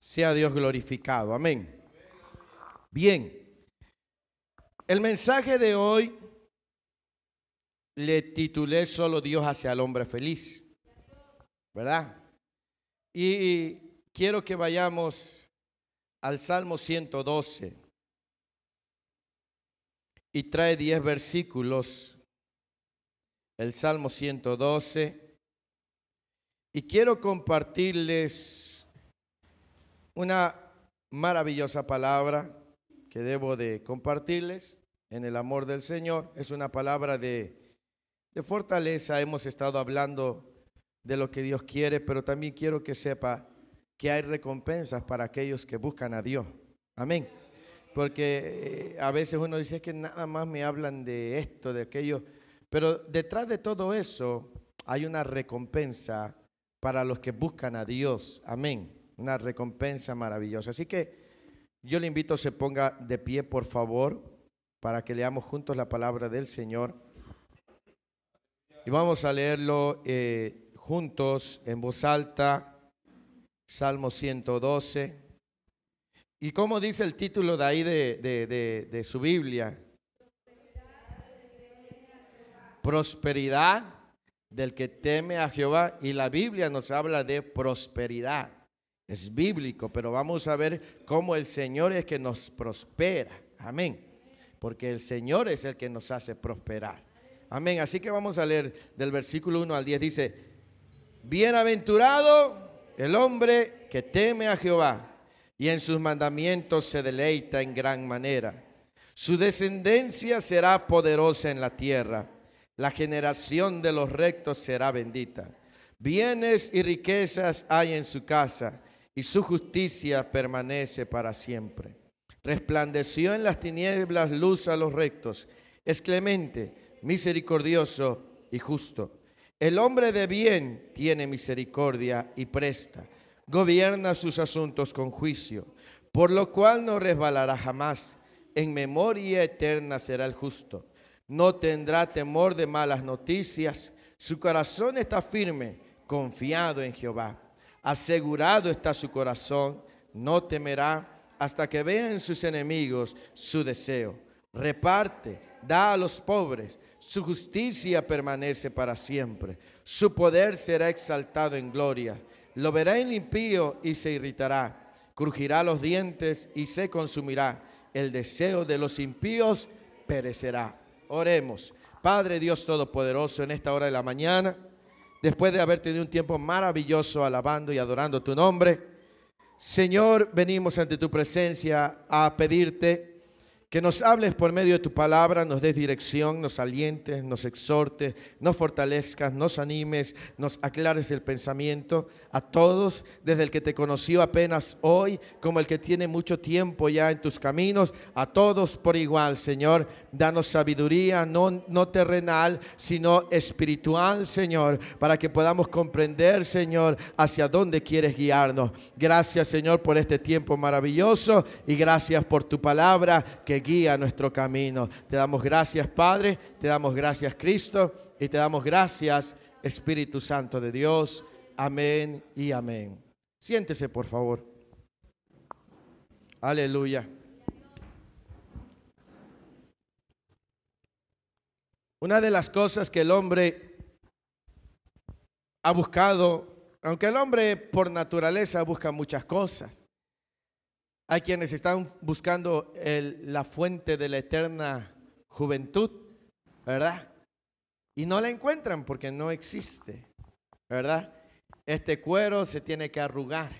Sea Dios glorificado. Amén. Bien. El mensaje de hoy le titulé Solo Dios hacia el hombre feliz. ¿Verdad? Y quiero que vayamos al Salmo 112. Y trae 10 versículos. El Salmo 112. Y quiero compartirles una maravillosa palabra que debo de compartirles en el amor del Señor. Es una palabra de, de fortaleza. Hemos estado hablando de lo que Dios quiere, pero también quiero que sepa que hay recompensas para aquellos que buscan a Dios. Amén. Porque eh, a veces uno dice que nada más me hablan de esto, de aquello, pero detrás de todo eso hay una recompensa para los que buscan a Dios. Amén. Una recompensa maravillosa. Así que yo le invito a se ponga de pie, por favor, para que leamos juntos la palabra del Señor. Y vamos a leerlo eh, juntos en voz alta, Salmo 112. ¿Y cómo dice el título de ahí de, de su Biblia? Prosperidad del que teme a Jehová. Y la Biblia nos habla de prosperidad. Es bíblico, pero vamos a ver cómo el Señor es que nos prospera. Amén. Porque el Señor es el que nos hace prosperar. Amén. Así que vamos a leer del versículo 1 al 10. Dice, bienaventurado el hombre que teme a Jehová y en sus mandamientos se deleita en gran manera. Su descendencia será poderosa en la tierra. La generación de los rectos será bendita. Bienes y riquezas hay en su casa y su justicia permanece para siempre. Resplandeció en las tinieblas luz a los rectos, es clemente, misericordioso y justo. El hombre de bien tiene misericordia y presta, gobierna sus asuntos con juicio, por lo cual no resbalará jamás. En memoria eterna será el justo. No tendrá temor de malas noticias. Su corazón está firme, confiado en Jehová. Asegurado está su corazón, no temerá hasta que vean sus enemigos su deseo. Reparte, da a los pobres, su justicia permanece para siempre. Su poder será exaltado en gloria. Lo verá el impío y se irritará. Crujirá los dientes y se consumirá. El deseo de los impíos perecerá. Oremos. Padre Dios Todopoderoso, en esta hora de la mañana después de haber tenido un tiempo maravilloso alabando y adorando tu nombre. Señor, venimos ante tu presencia a pedirte que nos hables por medio de tu palabra, nos des dirección, nos alientes, nos exhortes, nos fortalezcas, nos animes, nos aclares el pensamiento a todos, desde el que te conoció apenas hoy, como el que tiene mucho tiempo ya en tus caminos, a todos por igual, Señor. Danos sabiduría, no, no terrenal, sino espiritual, Señor, para que podamos comprender, Señor, hacia dónde quieres guiarnos. Gracias, Señor, por este tiempo maravilloso y gracias por tu palabra que guía nuestro camino. Te damos gracias, Padre, te damos gracias, Cristo, y te damos gracias, Espíritu Santo de Dios. Amén y amén. Siéntese, por favor. Aleluya. Una de las cosas que el hombre ha buscado, aunque el hombre por naturaleza busca muchas cosas, hay quienes están buscando la fuente de la eterna juventud, ¿verdad? Y no la encuentran porque no existe, ¿verdad? Este cuero se tiene que arrugar,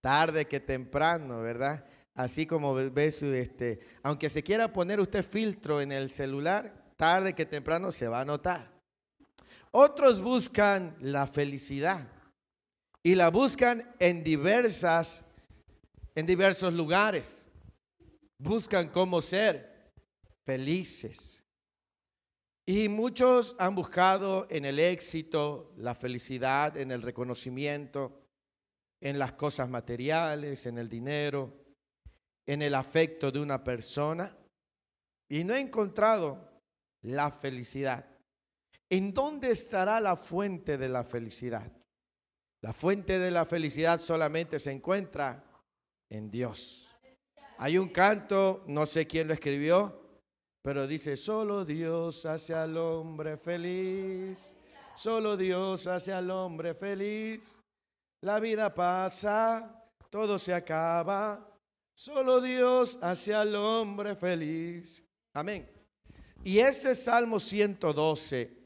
tarde que temprano, ¿verdad? Así como ves, este, aunque se quiera poner usted filtro en el celular, tarde que temprano se va a notar. Otros buscan la felicidad y la buscan en diversas en diversos lugares. Buscan cómo ser felices. Y muchos han buscado en el éxito, la felicidad, en el reconocimiento, en las cosas materiales, en el dinero, en el afecto de una persona. Y no he encontrado la felicidad. ¿En dónde estará la fuente de la felicidad? La fuente de la felicidad solamente se encuentra en Dios. Hay un canto, no sé quién lo escribió, pero dice, solo Dios hace al hombre feliz, solo Dios hace al hombre feliz. La vida pasa, todo se acaba, solo Dios hace al hombre feliz. Amén. Y este Salmo 112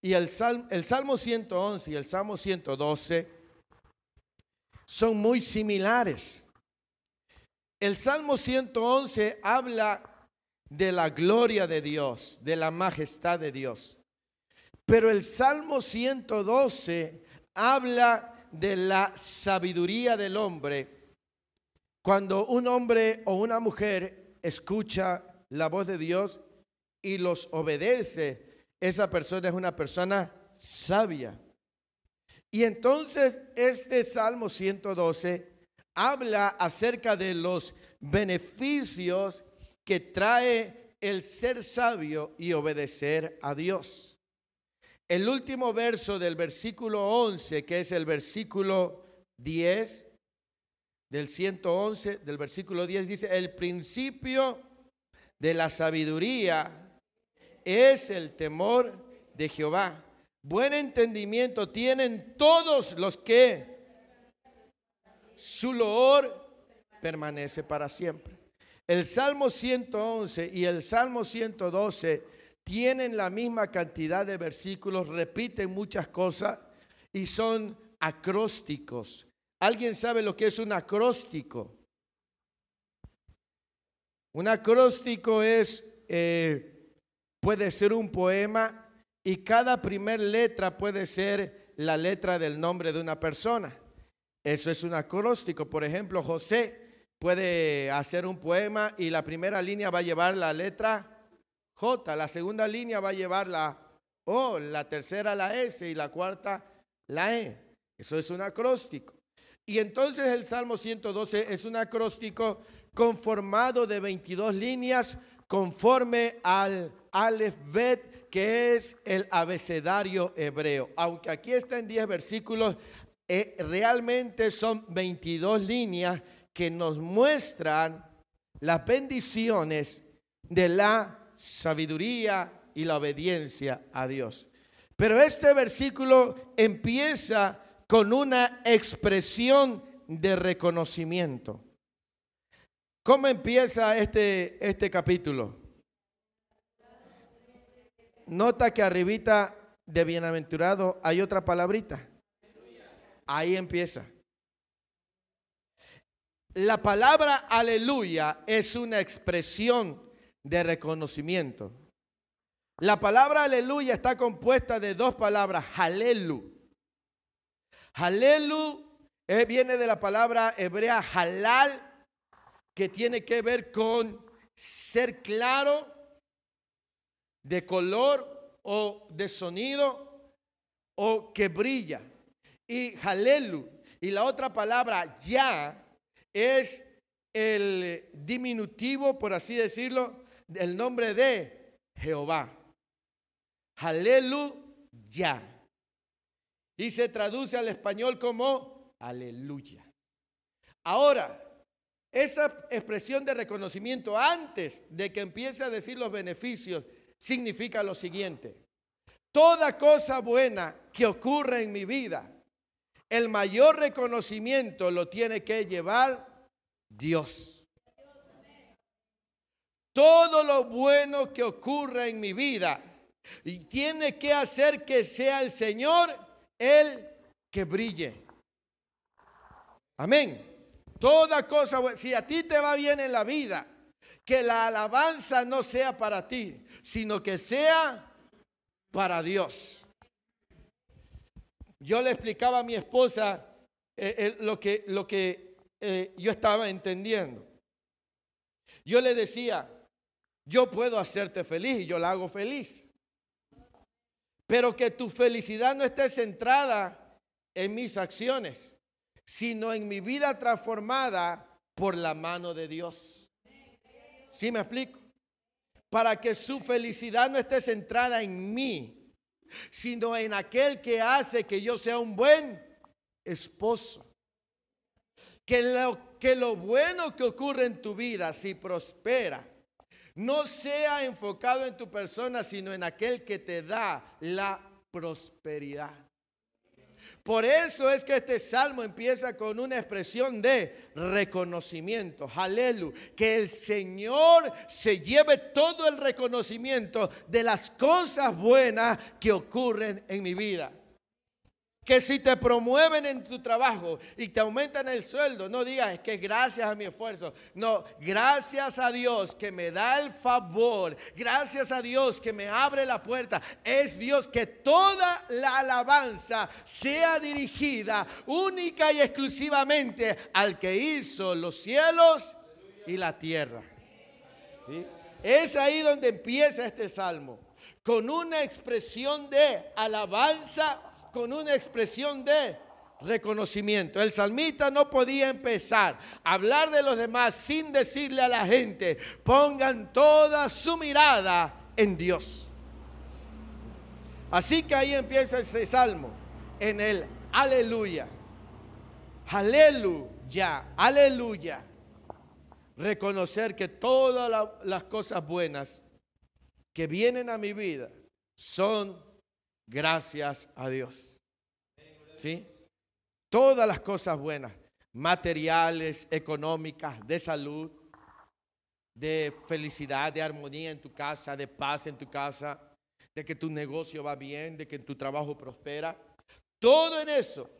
y el, el Salmo 111 y el Salmo 112 son muy similares. El Salmo 111 habla de la gloria de Dios, de la majestad de Dios. Pero el Salmo 112 habla de la sabiduría del hombre. Cuando un hombre o una mujer escucha la voz de Dios y los obedece, esa persona es una persona sabia. Y entonces este Salmo 112 habla acerca de los beneficios que trae el ser sabio y obedecer a Dios. El último verso del versículo 11, que es el versículo 10 del 111, del versículo 10, dice, el principio de la sabiduría es el temor de Jehová. Buen entendimiento tienen todos los que su loor permanece para siempre. El Salmo 111 y el Salmo 112 tienen la misma cantidad de versículos, repiten muchas cosas y son acrósticos. ¿Alguien sabe lo que es un acróstico? Un acróstico es, eh, puede ser un poema y cada primer letra puede ser la letra del nombre de una persona. Eso es un acróstico. Por ejemplo, José puede hacer un poema y la primera línea va a llevar la letra J, la segunda línea va a llevar la O, la tercera la S y la cuarta la E. Eso es un acróstico. Y entonces el Salmo 112 es un acróstico conformado de 22 líneas conforme al Aleph Bet, que es el abecedario hebreo. Aunque aquí está en 10 versículos, eh, realmente son 22 líneas que nos muestran las bendiciones de la sabiduría y la obediencia a Dios. Pero este versículo empieza con una expresión de reconocimiento. ¿Cómo empieza este, este capítulo? Nota que arribita de bienaventurado hay otra palabrita. Ahí empieza. La palabra aleluya es una expresión de reconocimiento. La palabra aleluya está compuesta de dos palabras, halelu. Halelu eh, viene de la palabra hebrea halal, que tiene que ver con ser claro, de color o de sonido o que brilla. Y halelu. Y la otra palabra ya es el diminutivo, por así decirlo, del nombre de Jehová. Aleluya. Y se traduce al español como aleluya. Ahora, esta expresión de reconocimiento antes de que empiece a decir los beneficios significa lo siguiente. Toda cosa buena que ocurre en mi vida el mayor reconocimiento lo tiene que llevar Dios. Todo lo bueno que ocurra en mi vida y tiene que hacer que sea el Señor el que brille. Amén. Toda cosa, si a ti te va bien en la vida, que la alabanza no sea para ti, sino que sea para Dios. Yo le explicaba a mi esposa eh, lo que, lo que eh, yo estaba entendiendo. Yo le decía, yo puedo hacerte feliz y yo la hago feliz. Pero que tu felicidad no esté centrada en mis acciones, sino en mi vida transformada por la mano de Dios. ¿Sí me explico? Para que su felicidad no esté centrada en mí, sino en aquel que hace que yo sea un buen esposo. que lo, que lo bueno que ocurre en tu vida, si prospera, no sea enfocado en tu persona, sino en aquel que te da la prosperidad. Por eso es que este salmo empieza con una expresión de reconocimiento. Aleluya. Que el Señor se lleve todo el reconocimiento de las cosas buenas que ocurren en mi vida. Que si te promueven en tu trabajo y te aumentan el sueldo, no digas que gracias a mi esfuerzo. No, gracias a Dios que me da el favor. Gracias a Dios que me abre la puerta. Es Dios que toda la alabanza sea dirigida única y exclusivamente al que hizo los cielos y la tierra. Es ahí donde empieza este salmo. Con una expresión de alabanza con una expresión de reconocimiento. El salmista no podía empezar a hablar de los demás sin decirle a la gente, pongan toda su mirada en Dios. Así que ahí empieza ese salmo, en el aleluya. Aleluya, aleluya. Reconocer que todas las cosas buenas que vienen a mi vida son Gracias a Dios. ¿Sí? Todas las cosas buenas, materiales, económicas, de salud, de felicidad, de armonía en tu casa, de paz en tu casa, de que tu negocio va bien, de que tu trabajo prospera. Todo en eso,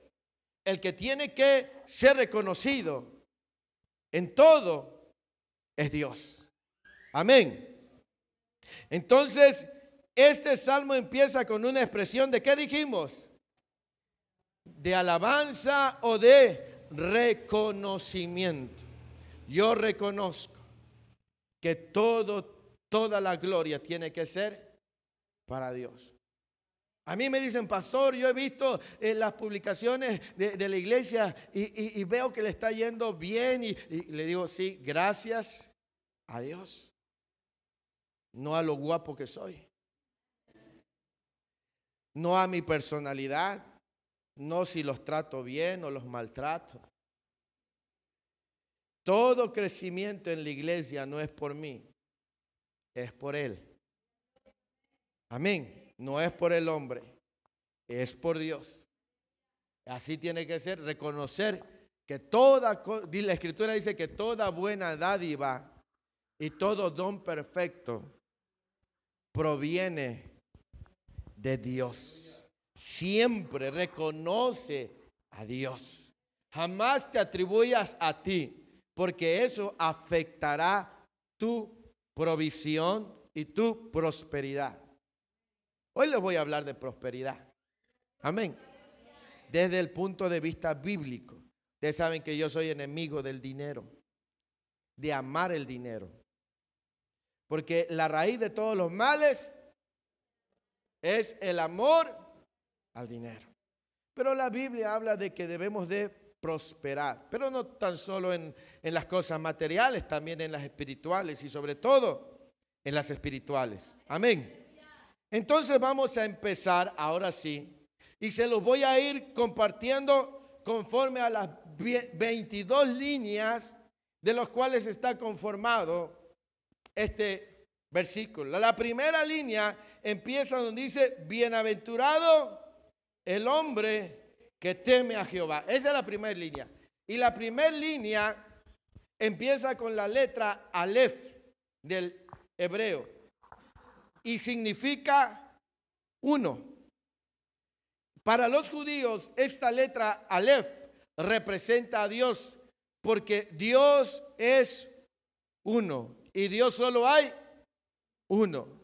el que tiene que ser reconocido en todo es Dios. Amén. Entonces, este salmo empieza con una expresión de qué dijimos? De alabanza o de reconocimiento. Yo reconozco que todo, toda la gloria tiene que ser para Dios. A mí me dicen, pastor, yo he visto en las publicaciones de, la iglesia y, veo que le está yendo bien y le digo, sí, gracias a Dios, no a lo guapo que soy no a mi personalidad, no si los trato bien o los maltrato. Todo crecimiento en la iglesia no es por mí, es por Él. Amén. No es por el hombre, es por Dios. Así tiene que ser, reconocer que toda, la escritura dice que toda buena dádiva y todo don perfecto proviene de Dios. Siempre reconoce a Dios. Jamás te atribuyas a ti, porque eso afectará tu provisión y tu prosperidad. Hoy les voy a hablar de prosperidad. Amén. Desde el punto de vista bíblico. Ustedes saben que yo soy enemigo del dinero, de amar el dinero. Porque la raíz de todos los males es el amor al dinero. Pero la Biblia habla de que debemos de prosperar, pero no tan solo en, en las cosas materiales, también en las espirituales y sobre todo en las espirituales. Amén. Entonces vamos a empezar ahora sí y se los voy a ir compartiendo conforme a las 22 líneas de los cuales está conformado este versículo. La primera línea empieza donde dice, bienaventurado el hombre que teme a Jehová. Esa es la primera línea. Y la primera línea empieza con la letra Aleph del hebreo y significa uno. Para los judíos, esta letra Aleph representa a Dios porque Dios es uno y Dios solo hay uno.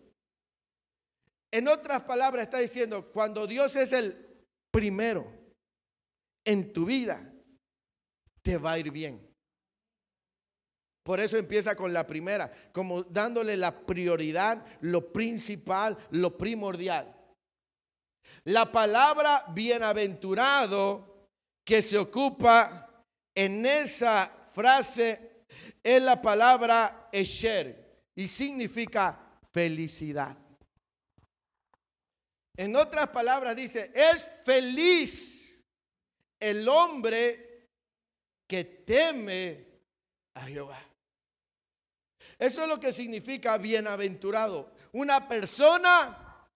En otras palabras está diciendo, cuando Dios es el primero en tu vida, te va a ir bien. Por eso empieza con la primera, como dándole la prioridad, lo principal, lo primordial. La palabra bienaventurado que se ocupa en esa frase es la palabra esher y significa felicidad. En otras palabras dice, es feliz el hombre que teme a Jehová. Eso es lo que significa bienaventurado. Una persona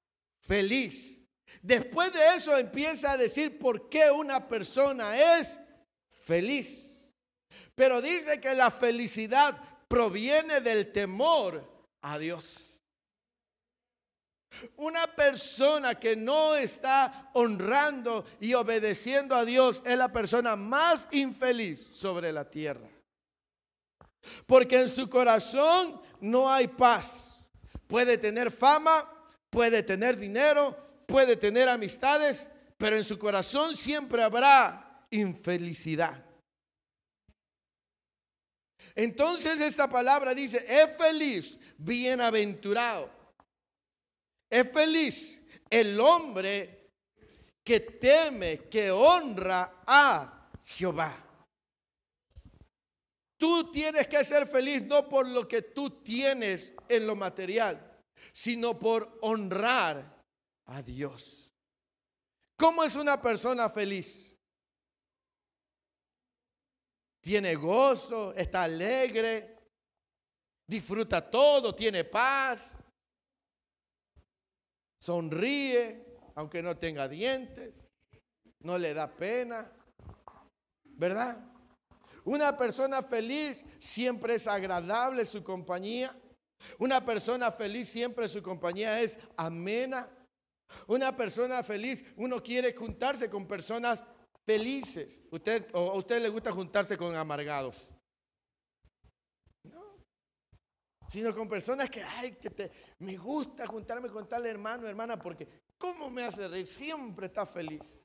feliz. Después de eso empieza a decir por qué una persona es feliz. Pero dice que la felicidad proviene del temor a Dios. Una persona que no está honrando y obedeciendo a Dios es la persona más infeliz sobre la tierra. Porque en su corazón no hay paz. Puede tener fama, puede tener dinero, puede tener amistades, pero en su corazón siempre habrá infelicidad. Entonces esta palabra dice, es feliz, bienaventurado. Es feliz el hombre que teme, que honra a Jehová. Tú tienes que ser feliz no por lo que tú tienes en lo material, sino por honrar a Dios. ¿Cómo es una persona feliz? Tiene gozo, está alegre, disfruta todo, tiene paz, sonríe, aunque no tenga dientes, no le da pena, ¿verdad? Una persona feliz siempre es agradable su compañía. Una persona feliz siempre su compañía es amena. Una persona feliz, uno quiere juntarse con personas felices. Usted o a usted le gusta juntarse con amargados. No. Sino con personas que, ay, que te, me gusta juntarme con tal hermano, hermana, porque ¿cómo me hace reír? Siempre está feliz.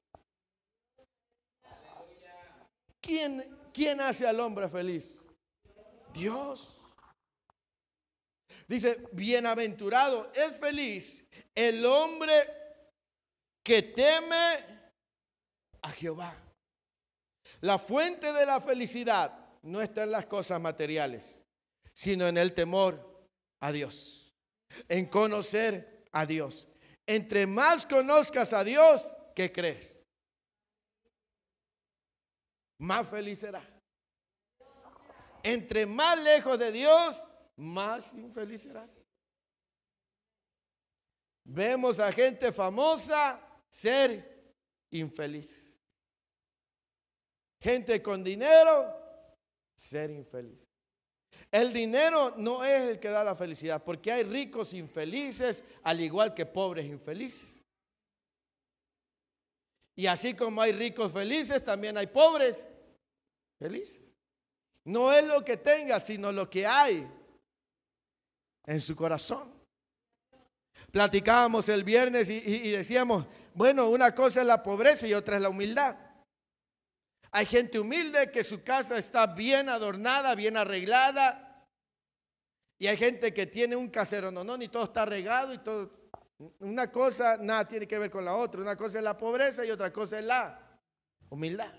¿Quién ¿Quién hace al hombre feliz? Dios. Dice, bienaventurado es feliz el hombre que teme a Jehová. La fuente de la felicidad no está en las cosas materiales, sino en el temor a Dios, en conocer a Dios. Entre más conozcas a Dios, ¿qué crees? más feliz será. Entre más lejos de Dios, más infeliz serás. Vemos a gente famosa ser infeliz. Gente con dinero ser infeliz. El dinero no es el que da la felicidad, porque hay ricos infelices, al igual que pobres infelices. Y así como hay ricos felices, también hay pobres felices. No es lo que tenga, sino lo que hay en su corazón. Platicábamos el viernes y, decíamos, bueno, una cosa es la pobreza y otra es la humildad. Hay gente humilde que su casa está bien adornada, bien arreglada. Y hay gente que tiene un casero no, no, y todo está regado y todo, una cosa nada tiene que ver con la otra. Una cosa es la pobreza y otra cosa es la humildad.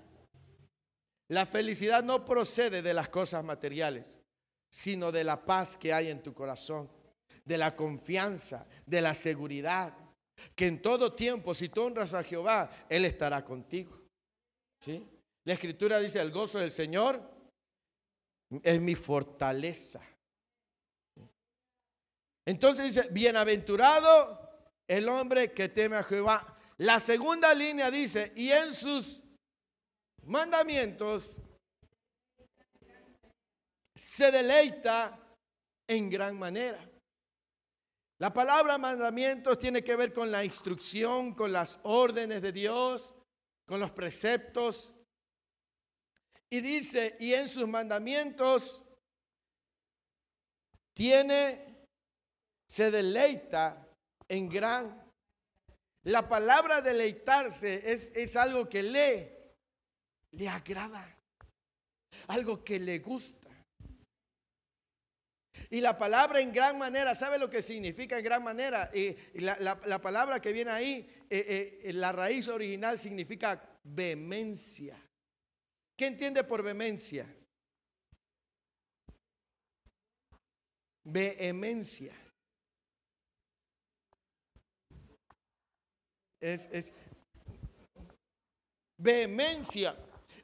La felicidad no procede de las cosas materiales, sino de la paz que hay en tu corazón, de la confianza, de la seguridad, que en todo tiempo, si tú honras a Jehová, Él estará contigo. ¿Sí? La escritura dice, el gozo del Señor es mi fortaleza. Entonces dice, bienaventurado el hombre que teme a Jehová. La segunda línea dice, y en sus mandamientos se deleita en gran manera. La palabra mandamientos tiene que ver con la instrucción, con las órdenes de Dios, con los preceptos. Y dice, y en sus mandamientos tiene, se deleita en gran. La palabra deleitarse es, es algo que le, le agrada, algo que le gusta. Y la palabra en gran manera, ¿sabe lo que significa en gran manera? Y la, palabra que viene ahí, eh, eh, la raíz original significa vehemencia. ¿Qué entiende por vehemencia? Vehemencia. Es, vehemencia.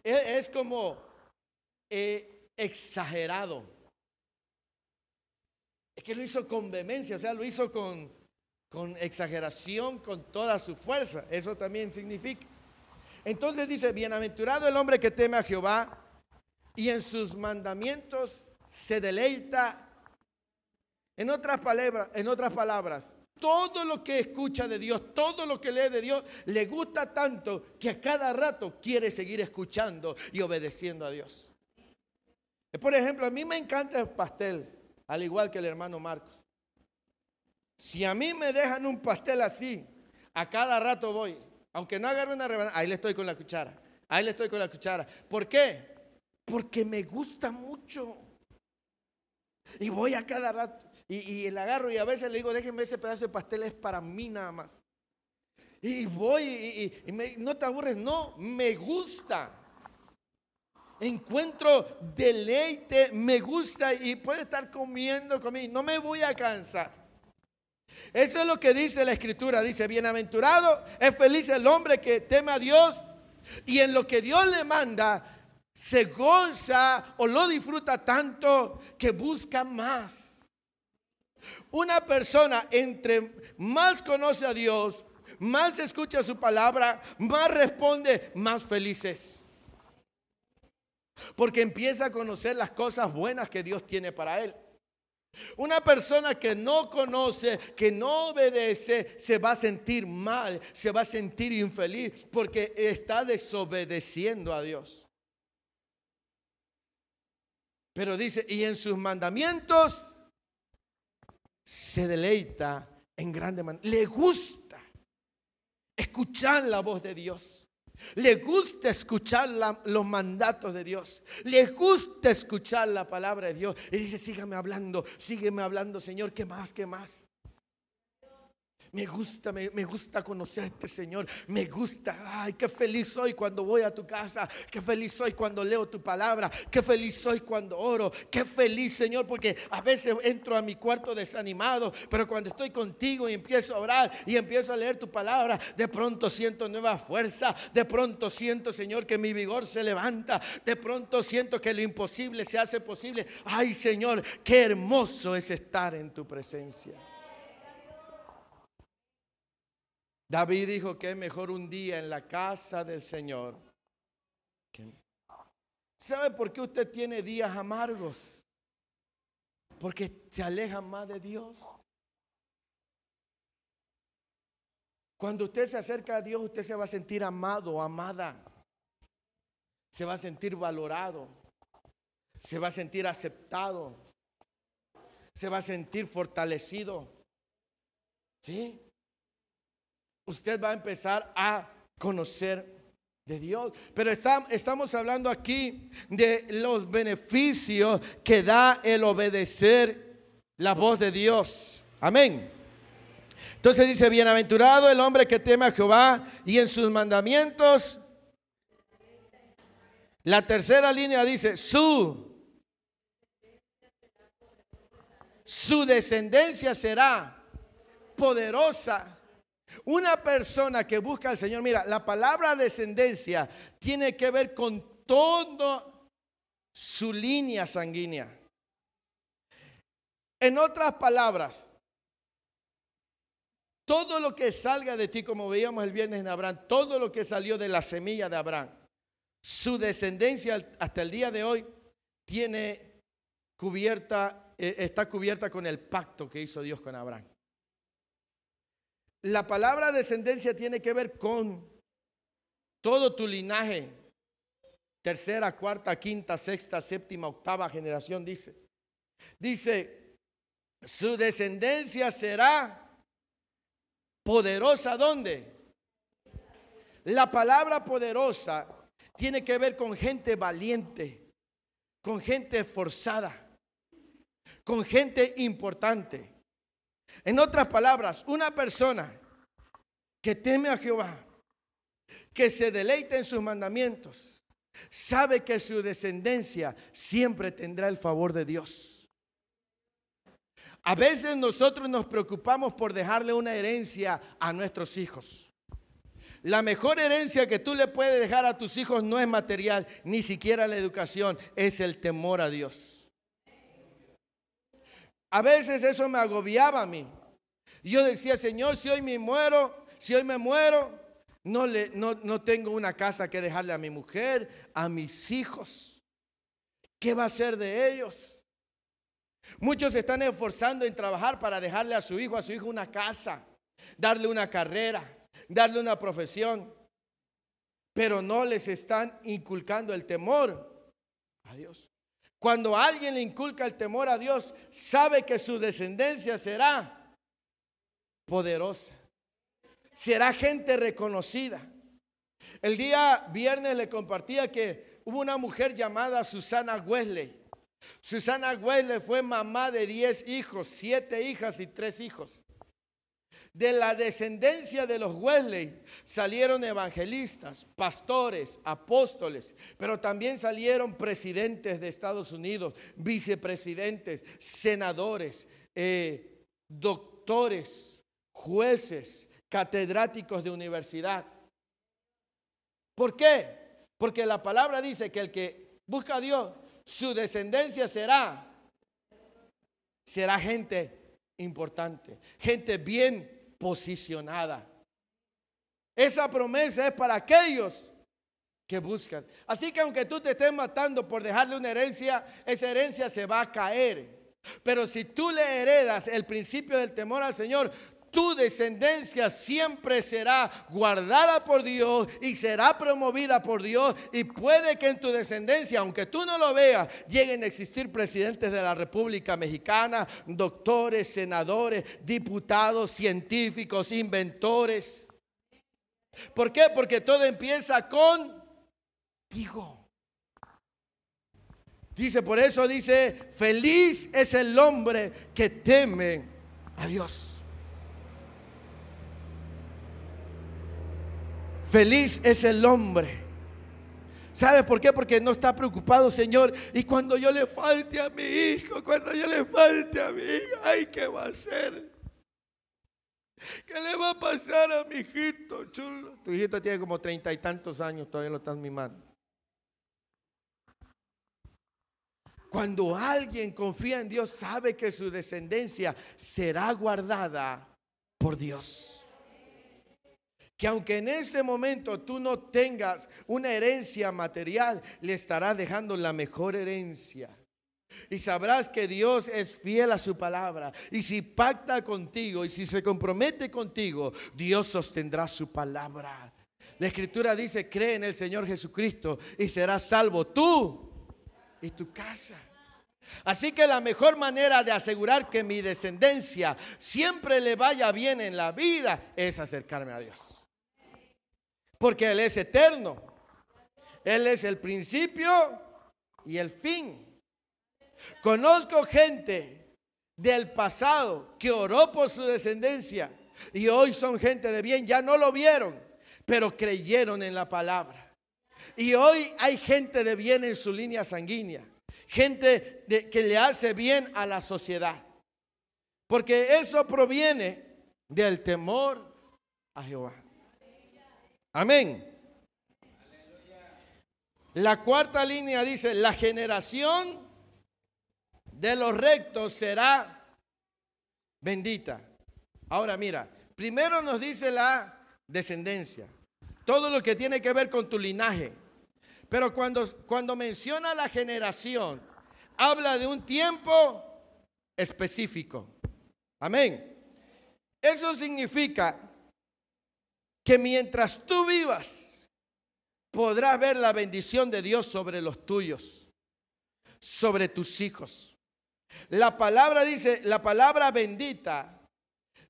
Es, como eh, exagerado. Es que lo hizo con vehemencia, o sea, lo hizo con, con exageración, con toda su fuerza. Eso también significa. Entonces dice, bienaventurado el hombre que teme a Jehová y en sus mandamientos se deleita. En otras palabras, en otras palabras, todo lo que escucha de Dios, todo lo que lee de Dios, le gusta tanto que a cada rato quiere seguir escuchando y obedeciendo a Dios. Por ejemplo, a mí me encanta el pastel, al igual que el hermano Marcos. Si a mí me dejan un pastel así, a cada rato voy, aunque no agarre una rebanada, ahí le estoy con la cuchara, ahí le estoy con la cuchara. ¿Por qué? Porque me gusta mucho. Y voy a cada rato. Y, el agarro y a veces le digo, déjenme ese pedazo de pastel, es para mí nada más. Y voy y, no te aburres, no, me gusta. Encuentro deleite, me gusta y puede estar comiendo conmigo, no me voy a cansar. Eso es lo que dice la escritura, dice, bienaventurado es feliz el hombre que teme a Dios y en lo que Dios le manda se goza o lo disfruta tanto que busca más. Una persona entre más conoce a Dios, más escucha su palabra, más responde, más feliz es. Porque empieza a conocer las cosas buenas que Dios tiene para él. Una persona que no conoce, que no obedece, se va a sentir mal, se va a sentir infeliz porque está desobedeciendo a Dios. Pero dice, y en sus mandamientos se deleita en grande manera. Le gusta escuchar la voz de Dios. Le gusta escuchar los mandatos de Dios. Le gusta escuchar la palabra de Dios. Y dice, sígame hablando, sígueme hablando, Señor. ¿Qué más? ¿Qué más? Me gusta, me, gusta conocerte, Señor. Me gusta. Ay, qué feliz soy cuando voy a tu casa. Qué feliz soy cuando leo tu palabra. Qué feliz soy cuando oro. Qué feliz, Señor, porque a veces entro a mi cuarto desanimado, pero cuando estoy contigo y empiezo a orar y empiezo a leer tu palabra, de pronto siento nueva fuerza. De pronto siento, Señor, que mi vigor se levanta. De pronto siento que lo imposible se hace posible. Ay, Señor, qué hermoso es estar en tu presencia. David dijo que es mejor un día en la casa del Señor. ¿Sabe por qué usted tiene días amargos? Porque se aleja más de Dios. Cuando usted se acerca a Dios, usted se va a sentir amado, amada. Se va a sentir valorado. Se va a sentir aceptado. Se va a sentir fortalecido. ¿Sí? Usted va a empezar a conocer de Dios. Pero estamos hablando aquí de los beneficios que da el obedecer la voz de Dios. Amén. Entonces dice, bienaventurado el hombre que teme a Jehová y en sus mandamientos. La tercera línea dice, su, su descendencia será poderosa una persona que busca al Señor, mira, la palabra descendencia tiene que ver con toda su línea sanguínea. En otras palabras, todo lo que salga de ti, como veíamos el viernes en Abraham, todo lo que salió de la semilla de Abraham, su descendencia hasta el día de hoy tiene cubierta, eh, está cubierta con el pacto que hizo Dios con Abraham. La palabra descendencia tiene que ver con todo tu linaje. Tercera, cuarta, quinta, sexta, séptima, octava generación dice. Dice, su descendencia será poderosa. ¿Dónde? La palabra poderosa tiene que ver con gente valiente, con gente esforzada, con gente importante. En otras palabras, una persona que teme a Jehová, que se deleita en sus mandamientos, sabe que su descendencia siempre tendrá el favor de Dios. A veces nosotros nos preocupamos por dejarle una herencia a nuestros hijos. La mejor herencia que tú le puedes dejar a tus hijos no es material, ni siquiera la educación, es el temor a Dios. A veces eso me agobiaba a mí. Yo decía, Señor, si hoy me muero, si hoy me muero, no, le, no, no tengo una casa que dejarle a mi mujer, a mis hijos. ¿Qué va a ser de ellos? Muchos se están esforzando en trabajar para dejarle a su hijo, a su hijo una casa, darle una carrera, darle una profesión, pero no les están inculcando el temor a Dios. Cuando alguien le inculca el temor a Dios, sabe que su descendencia será poderosa, será gente reconocida. El día viernes le compartía que hubo una mujer llamada Susana Wesley Susana Wesley fue mamá de 10 hijos, 7 hijas y 3 hijos. De la descendencia de los Wesley salieron evangelistas, pastores, apóstoles, pero también salieron presidentes de Estados Unidos, vicepresidentes, senadores, eh, doctores, jueces, catedráticos de universidad. ¿Por qué? Porque la palabra dice que el que busca a Dios su descendencia será, será gente importante, gente bien posicionada. Esa promesa es para aquellos que buscan. Así que aunque tú te estés matando por dejarle una herencia, esa herencia se va a caer. Pero si tú le heredas el principio del temor al Señor, tu descendencia siempre será guardada por Dios y será promovida por Dios. Y puede que en tu descendencia, aunque tú no lo veas, lleguen a existir presidentes de la República Mexicana, doctores, senadores, diputados, científicos, inventores. ¿Por qué? Porque todo empieza con digo. Dice, por eso dice, feliz es el hombre que teme a Dios. Feliz es el hombre. ¿Sabe por qué? Porque no está preocupado, Señor. Y cuando yo le falte a mi hijo, cuando yo le falte a mi hija, ay, ¿qué va a hacer? ¿Qué le va a pasar a mi hijito chulo? Tu hijito tiene como treinta y tantos años, todavía lo están mimando. Cuando alguien confía en Dios, sabe que su descendencia será guardada por Dios que aunque en este momento tú no tengas una herencia material, le estarás dejando la mejor herencia. Y sabrás que Dios es fiel a su palabra. Y si pacta contigo y si se compromete contigo, Dios sostendrá su palabra. La escritura dice, cree en el Señor Jesucristo y serás salvo tú y tu casa. Así que la mejor manera de asegurar que mi descendencia siempre le vaya bien en la vida es acercarme a Dios. Porque Él es eterno. Él es el principio y el fin. Conozco gente del pasado que oró por su descendencia y hoy son gente de bien. Ya no lo vieron, pero creyeron en la palabra. Y hoy hay gente de bien en su línea sanguínea. Gente que le hace bien a la sociedad. Porque eso proviene del temor a Jehová. Amén. La cuarta línea dice, la generación de los rectos será bendita. Ahora mira, primero nos dice la descendencia, todo lo que tiene que ver con tu linaje. Pero cuando, cuando menciona la generación, habla de un tiempo específico. Amén. Eso significa que mientras tú vivas, podrás ver la bendición de Dios sobre los tuyos, sobre tus hijos. La palabra dice, la palabra bendita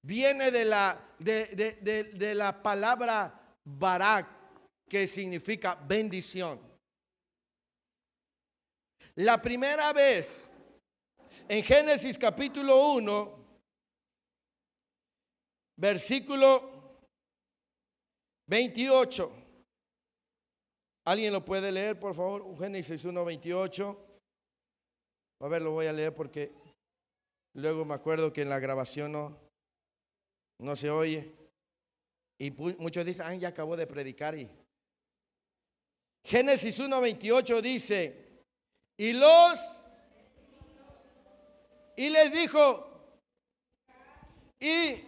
viene de la, de, la palabra barak, que significa bendición. La primera vez en Génesis capítulo 1, versículo 28. ¿Alguien lo puede leer, por favor? Génesis 1, 28. A ver, lo voy a leer porque luego me acuerdo que en la grabación no, no se oye. Y muchos dicen, ah, ya acabó de predicar. Y... Génesis 1.28 dice, y los... Y les dijo, y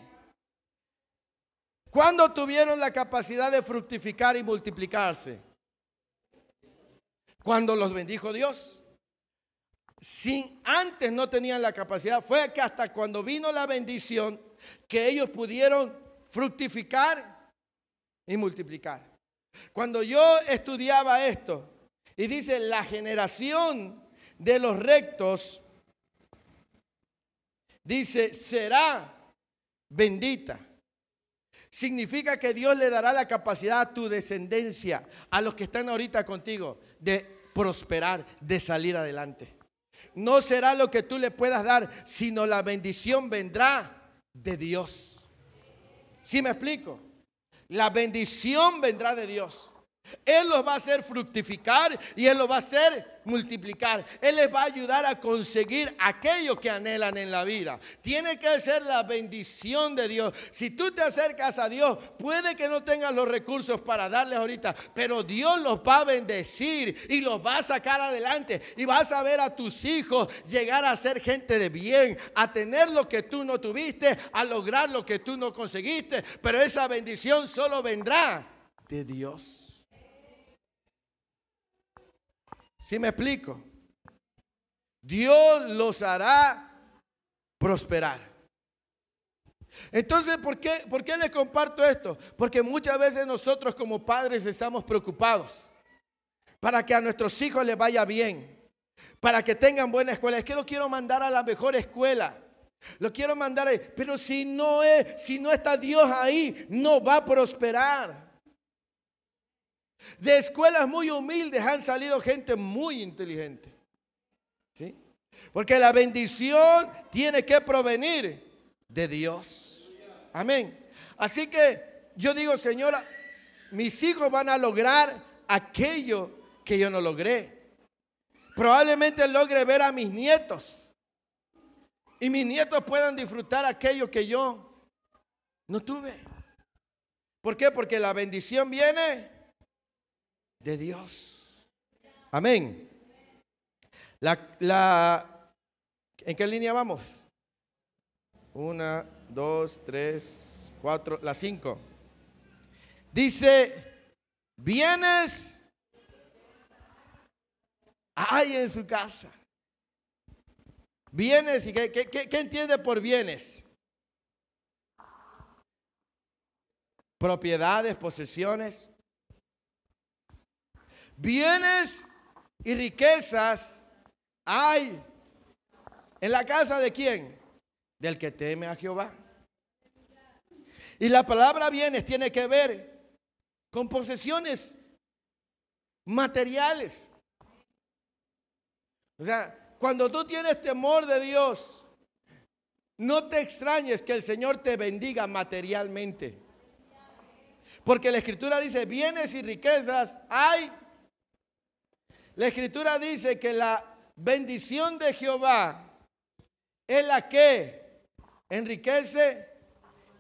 cuando tuvieron la capacidad de fructificar y multiplicarse, cuando los bendijo Dios. Si antes no tenían la capacidad, fue que hasta cuando vino la bendición, que ellos pudieron fructificar y multiplicar. Cuando yo estudiaba esto, y dice, la generación de los rectos, dice, será bendita. Significa que Dios le dará la capacidad a tu descendencia, a los que están ahorita contigo, de prosperar, de salir adelante. No será lo que tú le puedas dar, sino la bendición vendrá de Dios. ¿Sí me explico? La bendición vendrá de Dios. Él los va a hacer fructificar y Él los va a hacer multiplicar. Él les va a ayudar a conseguir aquello que anhelan en la vida. Tiene que ser la bendición de Dios. Si tú te acercas a Dios, puede que no tengas los recursos para darles ahorita, pero Dios los va a bendecir y los va a sacar adelante. Y vas a ver a tus hijos llegar a ser gente de bien, a tener lo que tú no tuviste, a lograr lo que tú no conseguiste. Pero esa bendición solo vendrá de Dios. ¿Sí me explico? Dios los hará prosperar. Entonces, ¿por qué, ¿por qué les comparto esto? Porque muchas veces nosotros como padres estamos preocupados para que a nuestros hijos les vaya bien, para que tengan buena escuela. Es que lo quiero mandar a la mejor escuela. Lo quiero mandar ahí. Pero si no es, si no está Dios ahí, no va a prosperar. De escuelas muy humildes han salido gente muy inteligente. ¿Sí? Porque la bendición tiene que provenir de Dios. Amén. Así que yo digo, Señora, mis hijos van a lograr aquello que yo no logré. Probablemente logre ver a mis nietos. Y mis nietos puedan disfrutar aquello que yo no tuve. ¿Por qué? Porque la bendición viene de Dios. Amén. La, ¿En qué línea vamos? Una, dos, tres, cuatro, la cinco. Dice, bienes hay en su casa. Bienes, ¿y qué, qué entiende por bienes? Propiedades, posesiones bienes y riquezas hay en la casa de quién? Del que teme a Jehová. Y la palabra bienes tiene que ver con posesiones materiales. O sea, cuando tú tienes temor de Dios, no te extrañes que el Señor te bendiga materialmente. Porque la escritura dice, bienes y riquezas hay la escritura dice que la bendición de Jehová es la que enriquece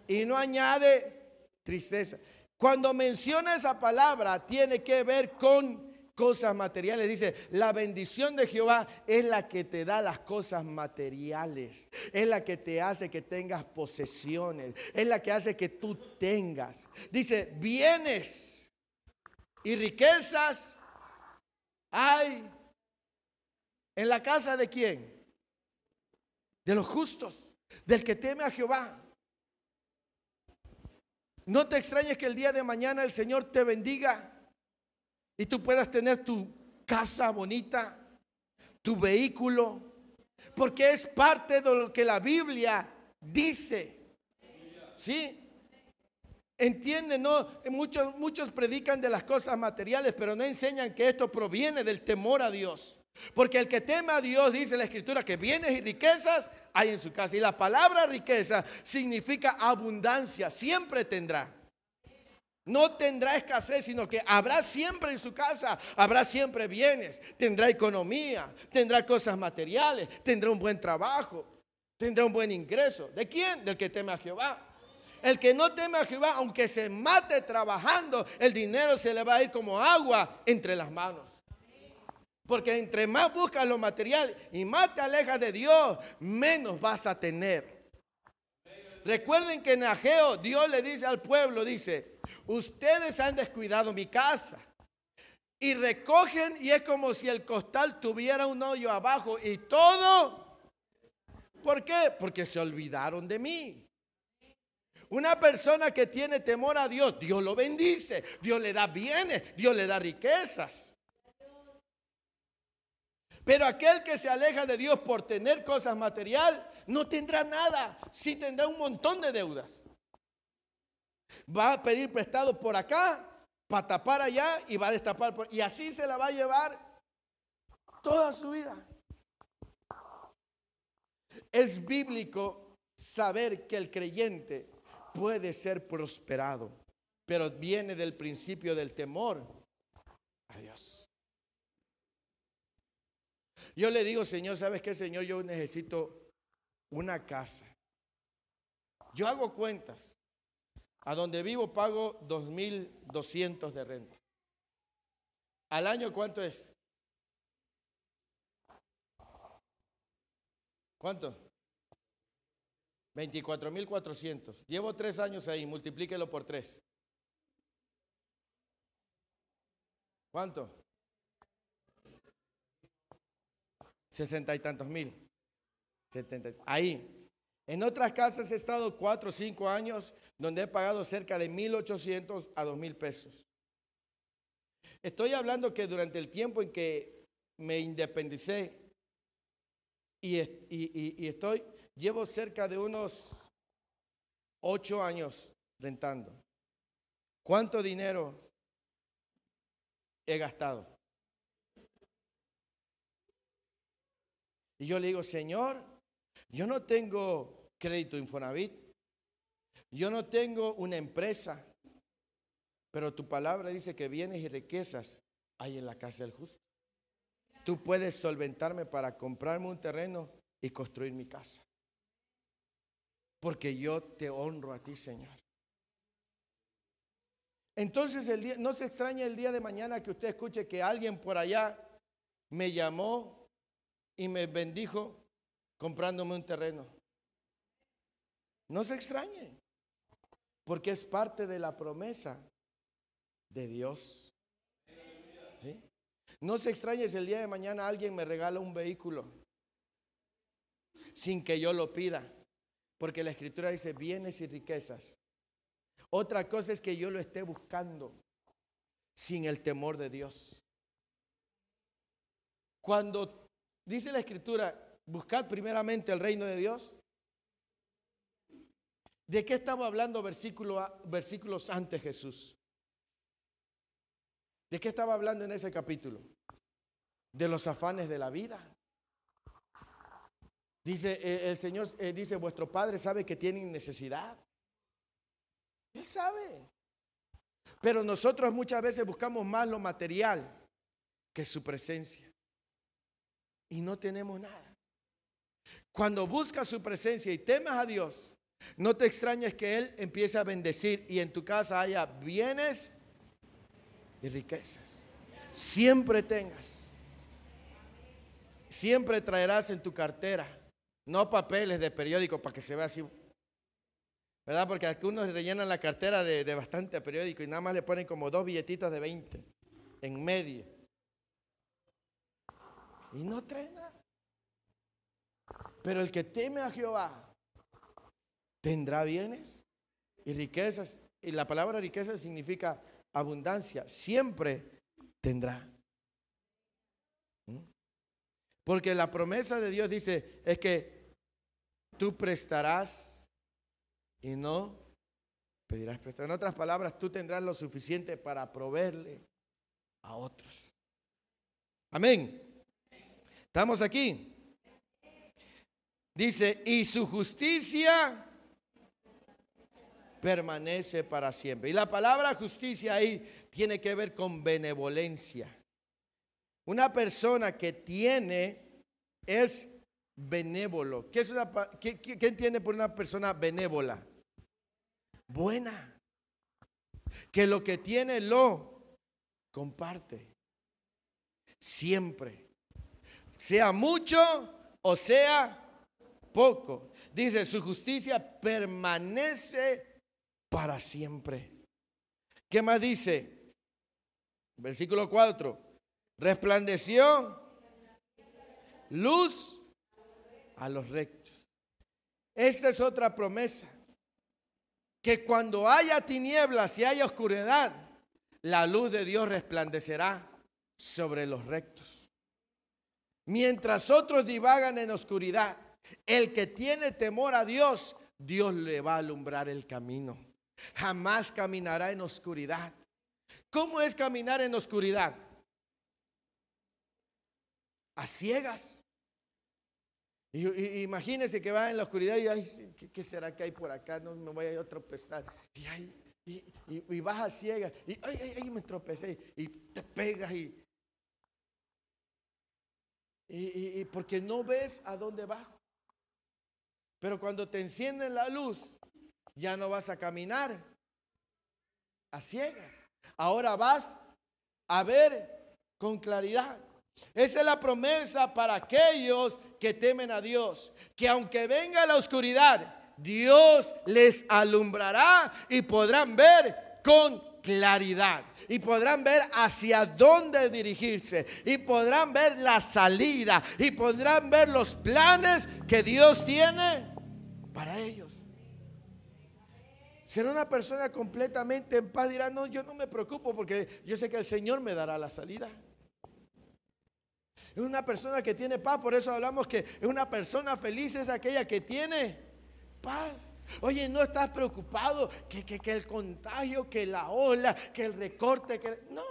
y no añade tristeza. Cuando menciona esa palabra tiene que ver con cosas materiales. Dice, la bendición de Jehová es la que te da las cosas materiales. Es la que te hace que tengas posesiones. Es la que hace que tú tengas. Dice, bienes y riquezas hay en la casa de quién? De los justos, del que teme a Jehová. No te extrañes que el día de mañana el Señor te bendiga y tú puedas tener tu casa bonita, tu vehículo, porque es parte de lo que la Biblia dice. ¿Sí? Entienden, no, muchos, muchos predican de las cosas materiales, pero no enseñan que esto proviene del temor a Dios. Porque el que teme a Dios, dice la escritura, que bienes y riquezas hay en su casa. Y la palabra riqueza significa abundancia, siempre tendrá. No tendrá escasez, sino que habrá siempre en su casa, habrá siempre bienes, tendrá economía, tendrá cosas materiales, tendrá un buen trabajo, tendrá un buen ingreso. ¿De quién? Del que teme a Jehová. El que no teme a Jehová, aunque se mate trabajando, el dinero se le va a ir como agua entre las manos. Porque entre más buscas lo material y más te alejas de Dios, menos vas a tener. Recuerden que en Ageo Dios le dice al pueblo, dice, ustedes han descuidado mi casa. Y recogen y es como si el costal tuviera un hoyo abajo y todo. ¿Por qué? Porque se olvidaron de mí. Una persona que tiene temor a Dios, Dios lo bendice, Dios le da bienes, Dios le da riquezas. Pero aquel que se aleja de Dios por tener cosas material, no tendrá nada, sí tendrá un montón de deudas. Va a pedir prestado por acá, para tapar allá y va a destapar por... Y así se la va a llevar toda su vida. Es bíblico saber que el creyente puede ser prosperado, pero viene del principio del temor a Dios. Yo le digo, Señor, ¿sabes qué, Señor? Yo necesito una casa. Yo hago cuentas. A donde vivo pago 2.200 de renta. ¿Al año cuánto es? ¿Cuánto? 24.400. Llevo tres años ahí, multiplíquelo por tres. ¿Cuánto? sesenta y tantos mil. ahí. En otras casas he estado cuatro o cinco años donde he pagado cerca de mil ochocientos a dos mil pesos. Estoy hablando que durante el tiempo en que me independicé y, y estoy, llevo cerca de unos ocho años rentando. ¿Cuánto dinero he gastado? Y yo le digo, Señor, yo no tengo crédito Infonavit, yo no tengo una empresa, pero tu palabra dice que bienes y riquezas hay en la casa del justo. Tú puedes solventarme para comprarme un terreno y construir mi casa. Porque yo te honro a ti, Señor. Entonces el día, no se extraña el día de mañana que usted escuche que alguien por allá me llamó y me bendijo comprándome un terreno. No se extrañe, porque es parte de la promesa de Dios. No se extrañe si el día de mañana alguien me regala un vehículo sin que yo lo pida, porque la escritura dice bienes y riquezas. Otra cosa es que yo lo esté buscando sin el temor de Dios. Cuando Dice la escritura, buscad primeramente el reino de Dios. ¿De qué estaba hablando versículo, versículos antes Jesús? ¿De qué estaba hablando en ese capítulo? De los afanes de la vida. Dice eh, el Señor, eh, dice, vuestro Padre sabe que tienen necesidad. Él sabe. Pero nosotros muchas veces buscamos más lo material que su presencia y no tenemos nada. Cuando buscas su presencia y temas a Dios, no te extrañes que Él empiece a bendecir y en tu casa haya bienes y riquezas. Siempre tengas. Siempre traerás en tu cartera, no papeles de periódico para que se vea así. ¿Verdad? Porque algunos rellenan la cartera de, de bastante periódico y nada más le ponen como dos billetitos de 20 en medio y no trae nada. Pero el que teme a Jehová tendrá bienes y riquezas. Y la palabra riqueza significa abundancia. Siempre tendrá. ¿Mm? Porque la promesa de Dios dice es que tú prestarás y no pedirás prestado. En otras palabras, tú tendrás lo suficiente para proveerle a otros. Amén. ¿Estamos aquí? Dice, y su justicia permanece para siempre. Y la palabra justicia ahí tiene que ver con benevolencia. Una persona que tiene es benévolo. ¿Qué, es una, qué, entiende por una persona benévola? buena. Que lo que tiene lo comparte. Siempre. Sea mucho o sea poco. Dice, su justicia permanece para siempre. ¿Qué más dice? Versículo 4. Resplandeció luz a los rectos. Esta es otra promesa. Que cuando haya tinieblas y haya oscuridad, la luz de Dios resplandecerá sobre los rectos. Mientras otros divagan en oscuridad, el que tiene temor a Dios, Dios le va a alumbrar el camino. Jamás caminará en oscuridad. ¿Cómo es caminar en oscuridad? A ciegas. Y, imagínense que va en la oscuridad y, ay, ¿qué, será que hay por acá? No me voy a, tropezar. Y, y, vas a ciegas. Y, ay, ay, me tropecé. Y te pegas y, y, porque no ves a dónde vas. Pero cuando te encienden la luz, ya no vas a caminar a ciegas. Ahora vas a ver con claridad. Esa es la promesa para aquellos que temen a Dios, que aunque venga la oscuridad, Dios les alumbrará y podrán ver con claridad y podrán ver hacia dónde dirigirse y podrán ver la salida y podrán ver los planes que Dios tiene para ellos. Será una persona completamente en paz, dirá, no, yo no me preocupo porque yo sé que el Señor me dará la salida. Es una persona que tiene paz, por eso hablamos que es una persona feliz, es aquella que tiene paz. Oye, no estás preocupado que, que, el contagio, que la ola, que el recorte, que... No.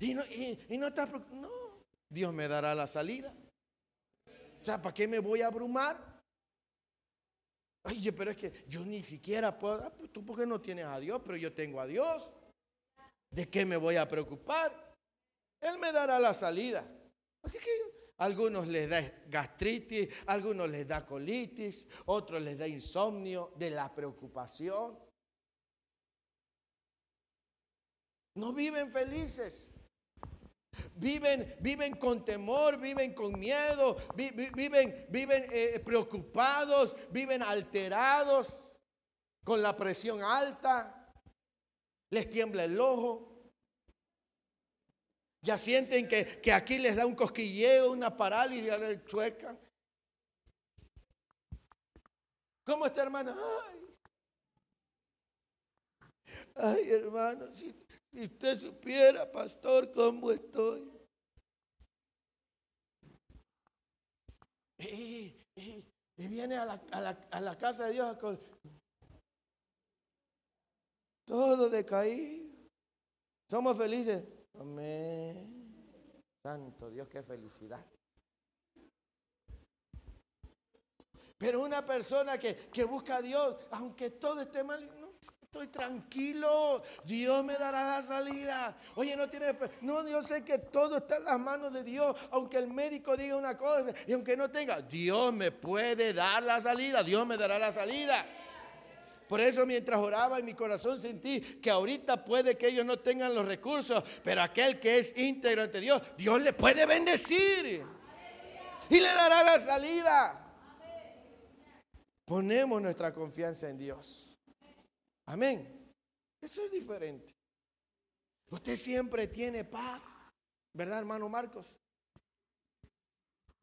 Y no, y, no estás preocupado. No. Dios me dará la salida. O sea, ¿para qué me voy a abrumar? Oye, pero es que yo ni siquiera puedo. Ah, pues tú porque no tienes a Dios, pero yo tengo a Dios. ¿De qué me voy a preocupar? Él me dará la salida. Así que algunos les da gastritis, algunos les da colitis, otros les da insomnio de la preocupación. No viven felices. Viven, viven con temor, viven con miedo, viven, viven eh, preocupados, viven alterados, con la presión alta, les tiembla el ojo. Ya sienten que, que aquí les da un cosquilleo, una parálisis, ya les chuecan. ¿Cómo está, hermano? Ay, hermano, si, usted supiera, pastor, cómo estoy. Y, viene a la, a, la, a la, casa de Dios con todo decaído. Somos felices. Amén. Santo Dios, qué felicidad. Pero una persona que, que busca a Dios, aunque todo esté mal, no, estoy tranquilo. Dios me dará la salida. Oye, no tiene. No, yo sé que todo está en las manos de Dios. Aunque el médico diga una cosa y aunque no tenga, Dios me puede dar la salida. Dios me dará la salida. Por eso mientras oraba en mi corazón sentí que ahorita puede que ellos no tengan los recursos, pero aquel que es íntegro ante Dios, Dios le puede bendecir y le dará la salida. Ponemos nuestra confianza en Dios. Amén. Eso es diferente. Usted siempre tiene paz, ¿verdad, hermano Marcos?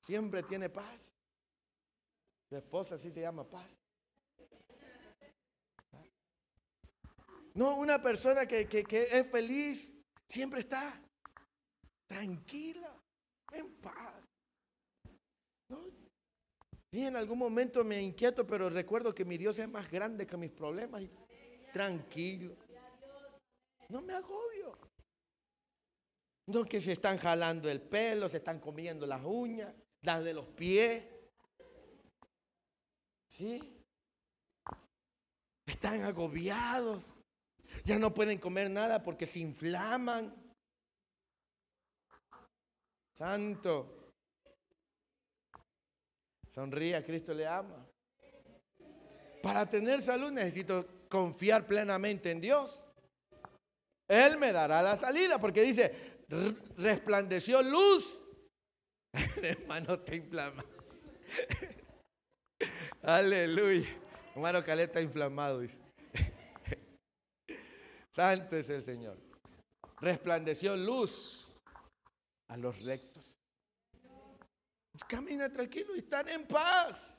Siempre tiene paz. Su esposa sí se llama paz. No, una persona que, es feliz siempre está tranquila, en paz. Y en algún momento me inquieto, pero recuerdo que mi Dios es más grande que mis problemas. tranquilo. No me agobio. No que se están jalando el pelo, se están comiendo las uñas, las de los pies. ¿Sí? Están agobiados. Ya no pueden comer nada porque se inflaman. Santo. Sonría, Cristo le ama. Para tener salud necesito confiar plenamente en Dios. Él me dará la salida porque dice, resplandeció luz. hermano te inflama. Aleluya. Hermano Caleta inflamado. Dice. Santo es el Señor. Resplandeció luz a los rectos. Camina tranquilo y están en paz.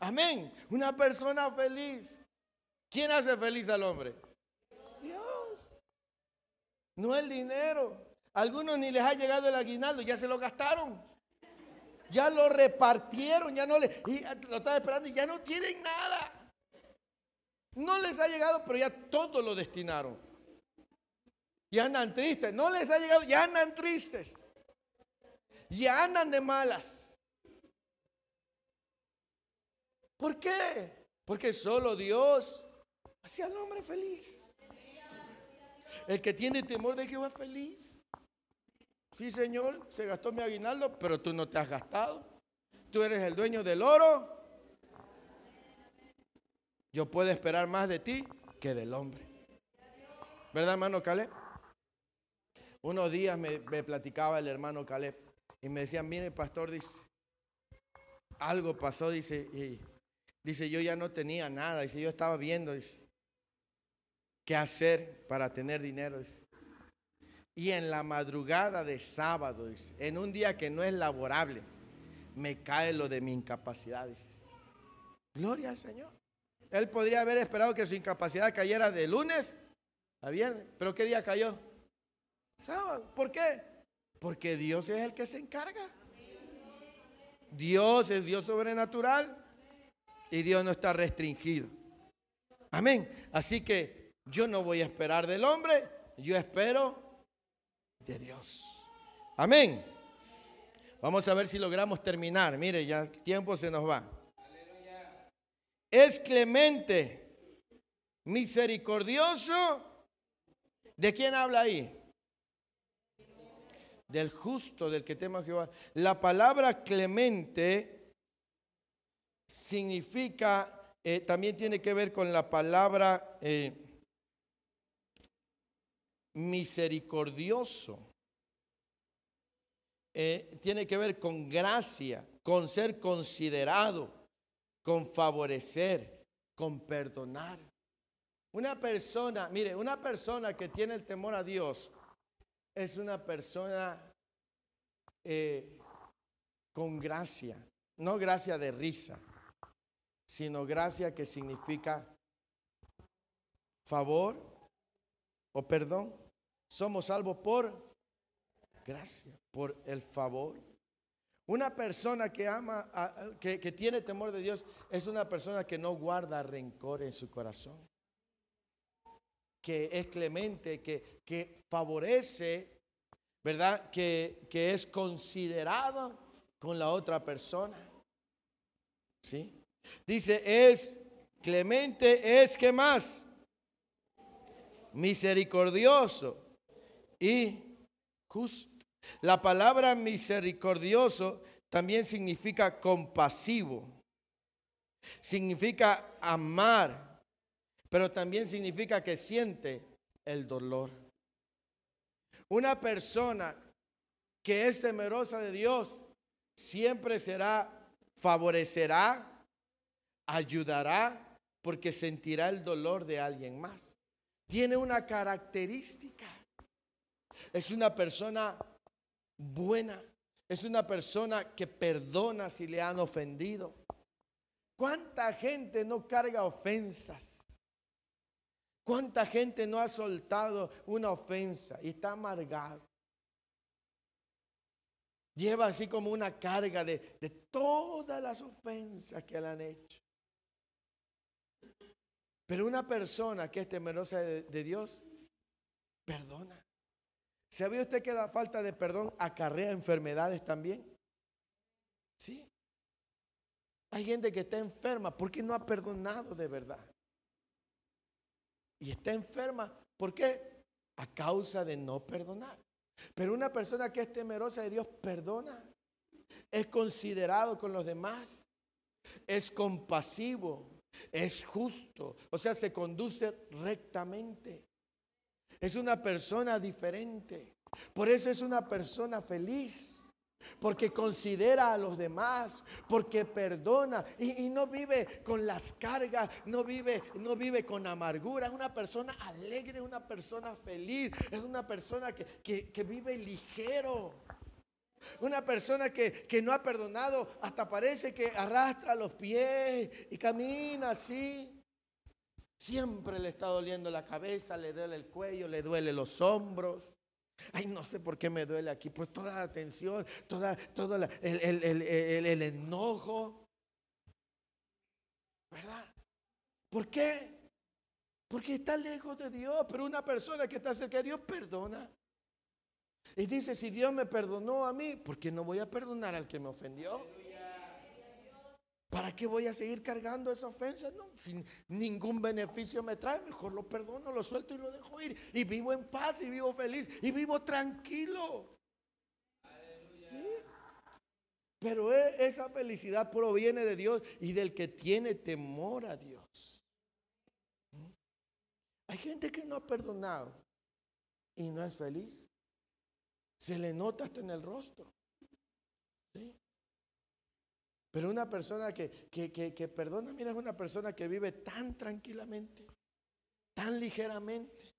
Amén. Una persona feliz. ¿Quién hace feliz al hombre? Dios. No el dinero. Algunos ni les ha llegado el aguinaldo, ya se lo gastaron. Ya lo repartieron, ya no le. Y lo están esperando y ya no tienen nada. No les ha llegado, pero ya todo lo destinaron. Y andan tristes. No les ha llegado, ya andan tristes. Ya andan de malas. ¿Por qué? Porque solo Dios hace al hombre feliz. El que tiene temor de Jehová es feliz. Sí, Señor, se gastó mi aguinaldo, pero tú no te has gastado. Tú eres el dueño del oro yo puedo esperar más de ti que del hombre. ¿Verdad, hermano Caleb? Unos días me, platicaba el hermano Caleb y me decía, mire, pastor, dice, algo pasó, dice, y dice, yo ya no tenía nada, dice, yo estaba viendo, dice, qué hacer para tener dinero, dice. Y en la madrugada de sábado, dice, en un día que no es laborable, me cae lo de mi incapacidad, dice. Gloria al Señor. Él podría haber esperado que su incapacidad cayera de lunes a viernes. ¿Pero qué día cayó? Sábado. ¿Por qué? Porque Dios es el que se encarga. Dios es Dios sobrenatural y Dios no está restringido. Amén. Así que yo no voy a esperar del hombre, yo espero de Dios. Amén. Vamos a ver si logramos terminar. Mire, ya el tiempo se nos va es clemente, misericordioso. ¿De quién habla ahí? Del justo, del que teme a Jehová. La palabra clemente significa, eh, también tiene que ver con la palabra eh, misericordioso. Eh, tiene que ver con gracia, con ser considerado con favorecer, con perdonar. Una persona, mire, una persona que tiene el temor a Dios es una persona eh, con gracia, no gracia de risa, sino gracia que significa favor o perdón. Somos salvos por gracia, por el favor una persona que ama, que, tiene temor de Dios, es una persona que no guarda rencor en su corazón. Que es clemente, que, que favorece, ¿verdad? Que, que es considerado con la otra persona. ¿Sí? Dice, es clemente, es que más misericordioso y justo. La palabra misericordioso también significa compasivo, significa amar, pero también significa que siente el dolor. Una persona que es temerosa de Dios siempre será, favorecerá, ayudará, porque sentirá el dolor de alguien más. Tiene una característica. Es una persona buena. Es una persona que perdona si le han ofendido. ¿Cuánta gente no carga ofensas? ¿Cuánta gente no ha soltado una ofensa y está amargado? Lleva así como una carga de, todas las ofensas que le han hecho. Pero una persona que es temerosa de Dios, perdona. ¿Sabía usted que la falta de perdón acarrea enfermedades también? Sí. Hay gente que está enferma porque no ha perdonado de verdad. Y está enferma, ¿por qué? A causa de no perdonar. Pero una persona que es temerosa de Dios perdona. Es considerado con los demás. Es compasivo. es justo, o sea, se conduce rectamente. Es una persona diferente. Por eso es una persona feliz. Porque considera a los demás, porque perdona y, no vive con las cargas, no vive, no vive con amargura. Es una persona alegre, una persona feliz, es una persona que, que vive ligero. Una persona que, no ha perdonado, hasta parece que arrastra los pies y camina así. Siempre le está doliendo la cabeza, le duele el cuello, le duele los hombros. Ay, no sé por qué me duele aquí. Pues toda la tensión, toda, todo el, el enojo. ¿Verdad? ¿Por qué? Porque está lejos de Dios. Pero una persona que está cerca de Dios perdona. Y dice, si Dios me perdonó a mí, ¿por qué no voy a perdonar al que me ofendió? ¿Para qué voy a seguir cargando esa ofensa? No, sin ningún beneficio me trae, mejor lo perdono, lo suelto y lo dejo ir. Y vivo en paz y vivo feliz y vivo tranquilo. Pero e, esa felicidad proviene de Dios y del que tiene temor a Dios. Hay gente que no ha perdonado y no es feliz. Se le nota hasta en el rostro. Pero una persona que, que, perdona, mira, es una persona que vive tan tranquilamente, tan ligeramente,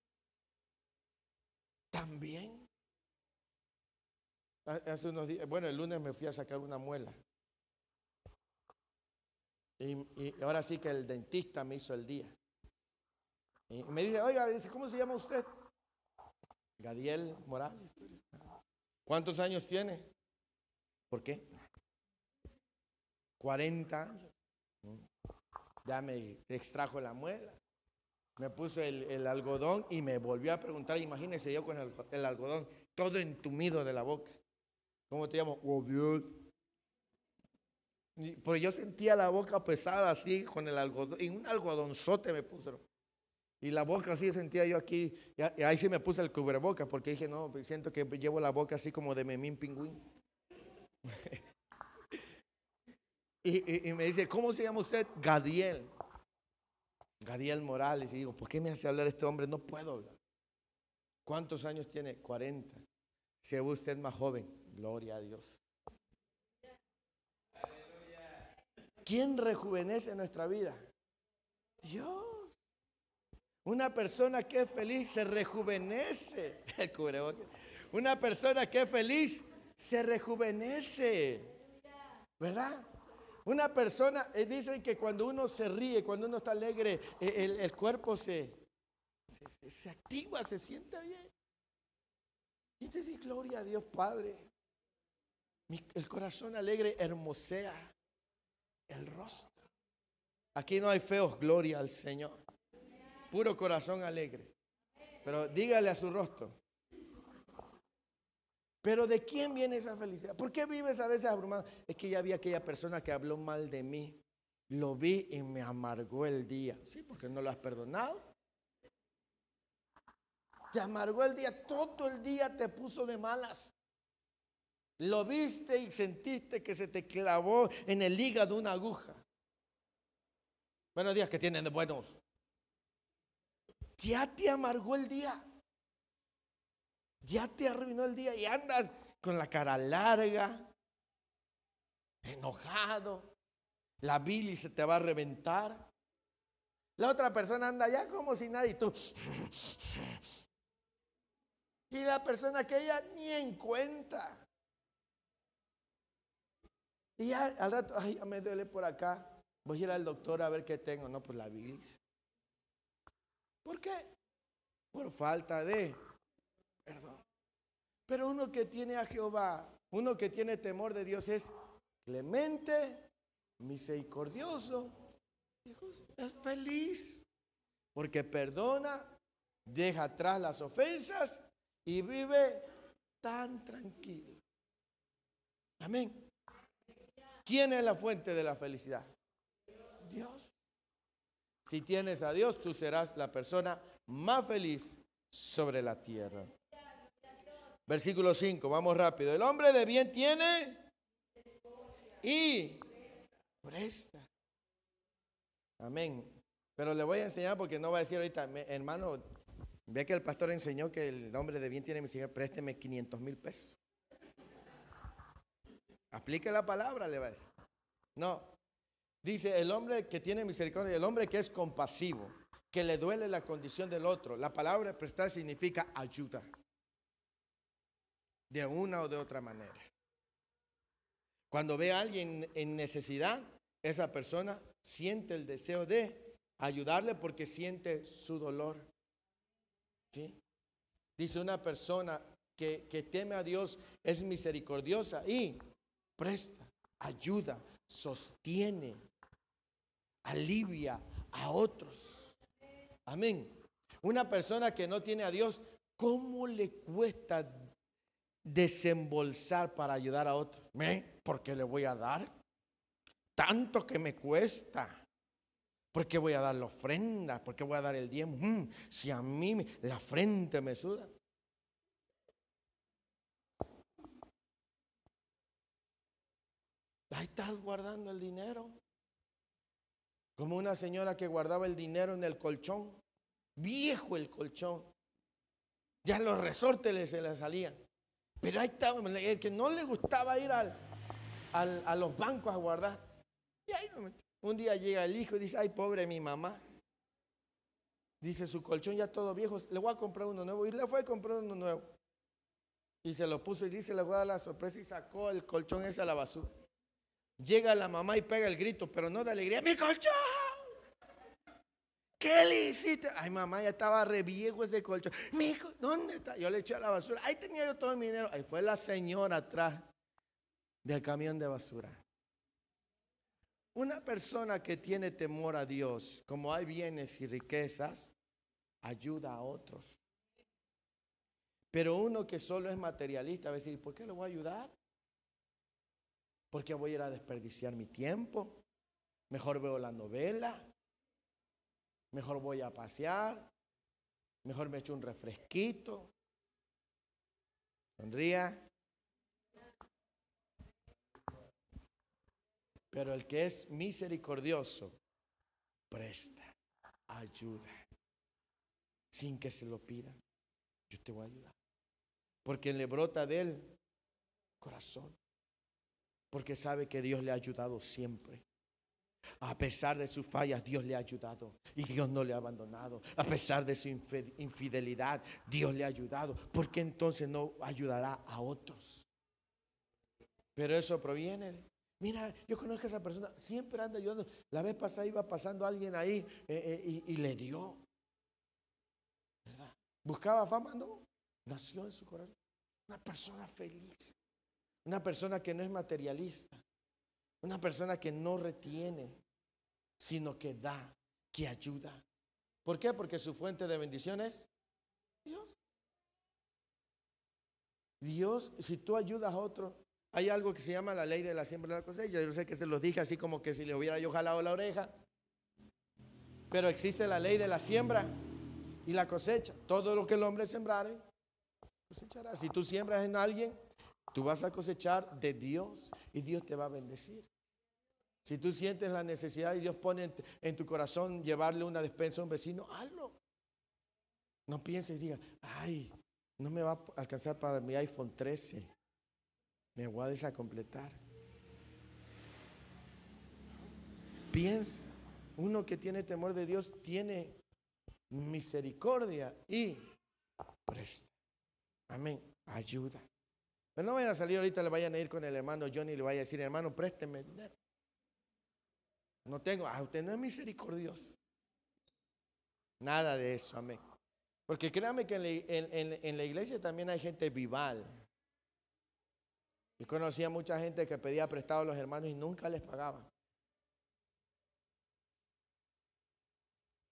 tan bien. Hace unos días, bueno, el lunes me fui a sacar una muela. Y, ahora sí que el dentista me hizo el día. Y me dice, oiga, ¿cómo se llama usted? Gadiel Morales. ¿Cuántos años tiene? ¿Por qué? 40 años. Ya me extrajo la muela. Me puso el, algodón y me volvió a preguntar, imagínese yo con el, algodón todo entumido de la boca. ¿Cómo te llamo? Pues yo sentía la boca pesada así con el algodón, y un algodonzote me puso. Y la boca así sentía yo aquí. Y ahí sí me puse el cubreboca porque dije, no, siento que llevo la boca así como de memín pingüín. y, me dice, ¿cómo se llama usted? Gadiel. Gadiel Morales. Y digo, ¿por qué me hace hablar este hombre? No puedo hablar. ¿Cuántos años tiene? 40. Si usted más joven, gloria a Dios. ¿Quién rejuvenece nuestra vida? Dios. Una persona que es feliz se rejuvenece. Una persona que es feliz se rejuvenece. ¿Verdad? Una persona, eh, dicen que cuando uno se ríe, cuando uno está alegre, eh, el, cuerpo se, se, activa, se siente bien. Y te dice, gloria a Dios Padre. el corazón alegre hermosea el rostro. Aquí no hay feos, gloria al Señor puro corazón alegre. Pero dígale a su rostro. Pero ¿de quién viene esa felicidad? ¿Por qué vives a veces abrumado? Es que ya vi aquella persona que habló mal de mí. Lo vi y me amargó el día. Sí, porque no lo has perdonado. Te amargó el día, todo el día te puso de malas. Lo viste y sentiste que se te clavó en el hígado una aguja. Buenos días que tienen de buenos ya te amargó el día. Ya te arruinó el día y andas con la cara larga, enojado. La bilis se te va a reventar. La otra persona anda ya como si nadie, tú. Y la persona que ella ni en cuenta. Y ya al rato, ay, me duele por acá. Voy a ir al doctor a ver qué tengo. No, pues la bilis. ¿Por qué? Por falta de perdón. Pero uno que tiene a Jehová, uno que tiene temor de Dios es clemente, misericordioso, es feliz, porque perdona, deja atrás las ofensas y vive tan tranquilo. Amén. ¿Quién es la fuente de la felicidad? Dios. Si tienes a Dios, tú serás la persona más feliz sobre la tierra. Versículo 5, vamos rápido. El hombre de bien tiene y presta. Amén. Pero le voy a enseñar porque no va a decir ahorita, hermano, ve que el pastor enseñó que el hombre de bien tiene misericordia, présteme 500 mil pesos. Aplique la palabra, le va a decir. No. Dice el hombre que tiene misericordia, el hombre que es compasivo, que le duele la condición del otro. La palabra prestar significa ayuda. De una o de otra manera. Cuando ve a alguien en necesidad, esa persona siente el deseo de ayudarle porque siente su dolor. Dice una persona que, que teme a Dios es misericordiosa y presta, ayuda, sostiene, alivia a otros. Amén. Una persona que no tiene a Dios, ¿cómo le cuesta desembolsar para ayudar a otros? ¿Me? Porque le voy a dar tanto que me cuesta. ¿Por qué voy a dar la ofrenda? ¿Por qué voy a dar el diezmo? Mm, si a mí la frente me suda. Ahí estás guardando el dinero. Como una señora que guardaba el dinero en el colchón. Viejo el colchón. Ya los resortes se le salían. Pero ahí estaba, el que no le gustaba ir al, a los bancos a guardar. Y ahí un día llega el hijo y dice, ay, pobre mi mamá. Dice, su colchón ya todo viejo, le voy a comprar uno nuevo. Y le fue a comprar uno nuevo. Y se lo puso y dice, le voy a dar la sorpresa y sacó el colchón ese a la basura. Llega la mamá y pega el grito, pero no de alegría, mi colchón. ¿Qué le hiciste? Ay, mamá, ya estaba re ese colchón. Mi hijo, ¿dónde está? Yo le eché a la basura. Ahí tenía yo todo mi dinero. Ahí fue la señora atrás del camión de basura. Una persona que tiene temor a Dios, como hay bienes y riquezas, ayuda a otros. Pero uno que solo es materialista va a decir, ¿por qué le voy a ayudar? ¿Por qué voy a ir a desperdiciar mi tiempo? Mejor veo la novela. Mejor voy a pasear. Mejor me echo un refresquito. Sonría. Pero el que es misericordioso, presta, ayuda, sin que se lo pida. Yo te voy a ayudar. Porque le brota de él corazón. Porque sabe que Dios le ha ayudado siempre. A pesar de sus fallas, Dios le ha ayudado y Dios no le ha abandonado. A pesar de su infidelidad, Dios le ha ayudado. porque entonces no ayudará a otros? Pero eso proviene Mira, yo conozco a esa persona, siempre anda ayudando. La vez pasada iba pasando alguien ahí eh, eh, y, le dio. ¿Buscaba fama? No. Nació en su corazón. Una persona feliz. Una persona que no es materialista. Una persona que no retiene, sino que da, que ayuda. ¿Por qué? Porque su fuente de bendición es Dios. Dios, si tú ayudas a otro, hay algo que se llama la ley de la siembra y la cosecha. Yo sé que se los dije así como que si le hubiera yo jalado la oreja. Pero existe la ley de la siembra y la cosecha. Todo lo que el hombre sembrare, cosechará. Si tú siembras en alguien, tú vas a cosechar de Dios y Dios te va a bendecir. Si tú sientes la necesidad y Dios pone en, tu corazón llevarle una despensa a un vecino, hazlo. No pienses y diga, ay, no me va a alcanzar para mi iPhone 13 me voy a desacompletar. Piensa, uno que tiene temor de Dios tiene misericordia y presta. Amén. Ayuda. Pero no vayan a salir ahorita, le vayan a ir con el hermano Johnny y le vaya a decir, hermano, présteme dinero. No tengo, ah, usted no es misericordioso. Nada de eso, amén. Porque créame que en la iglesia también hay gente vival. Yo conocía mucha gente que pedía prestado a los hermanos y nunca les pagaban.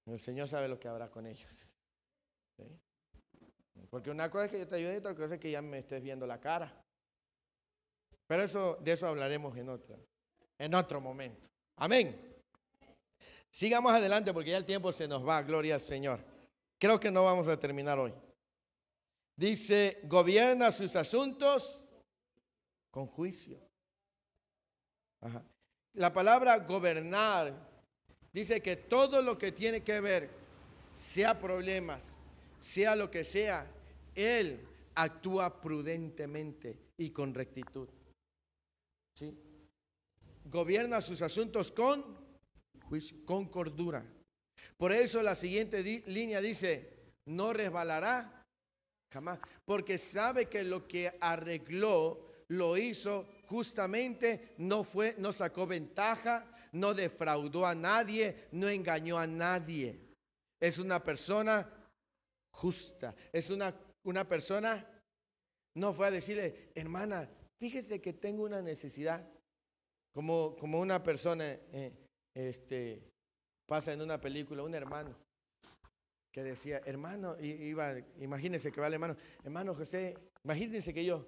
El Señor sabe lo que habrá con ellos. Porque una cosa es que yo te ayude y otra cosa es que ya me estés viendo la cara. Pero eso, de eso hablaremos en en otro momento. Amén. Sigamos adelante porque ya el tiempo se nos va. Gloria al Señor. Creo que no vamos a terminar hoy. Dice, gobierna sus asuntos con juicio. La palabra gobernar Dice que todo lo que tiene que ver, sea problemas, sea lo que sea, Él actúa prudentemente y con rectitud. ¿Sí? Gobierna sus asuntos con con cordura. Por eso la siguiente línea dice, no resbalará jamás, porque sabe que lo que arregló lo hizo justamente, no fue, no sacó ventaja, no defraudó a nadie, no engañó a nadie. Es una persona justa, es una, una persona, no fue a decirle, hermana, fíjese que tengo una necesidad, como, como una persona eh, este, pasa en una película, un hermano que decía, hermano, iba, imagínense que va el hermano, hermano José, imagínense que yo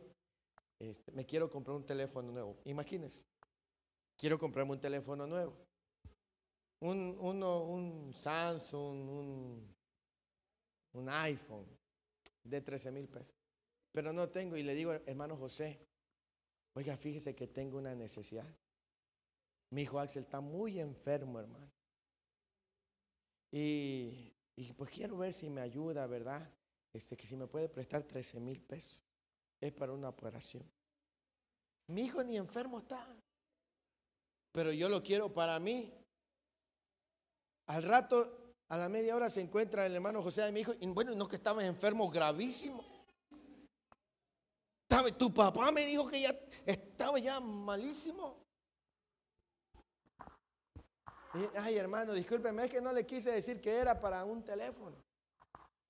este, me quiero comprar un teléfono nuevo, imagínense quiero comprarme un teléfono nuevo. Un, uno, un Samsung, un, un iPhone de 13 mil pesos. Pero no tengo y le digo, hermano José, oiga, fíjese que tengo una necesidad. Mi hijo Axel está muy enfermo, hermano. Y, pues quiero ver si me ayuda, ¿verdad? Este, que si me puede prestar 13 mil pesos. Es para una operación. Mi hijo ni enfermo está pero yo lo quiero para mí. Al rato, a la media hora, se encuentra el hermano José de mi hijo, y bueno, no que estaba enfermo gravísimo. Tu papá me dijo que ya estaba ya malísimo. Ay, hermano, discúlpeme, es que no le quise decir que era para un teléfono.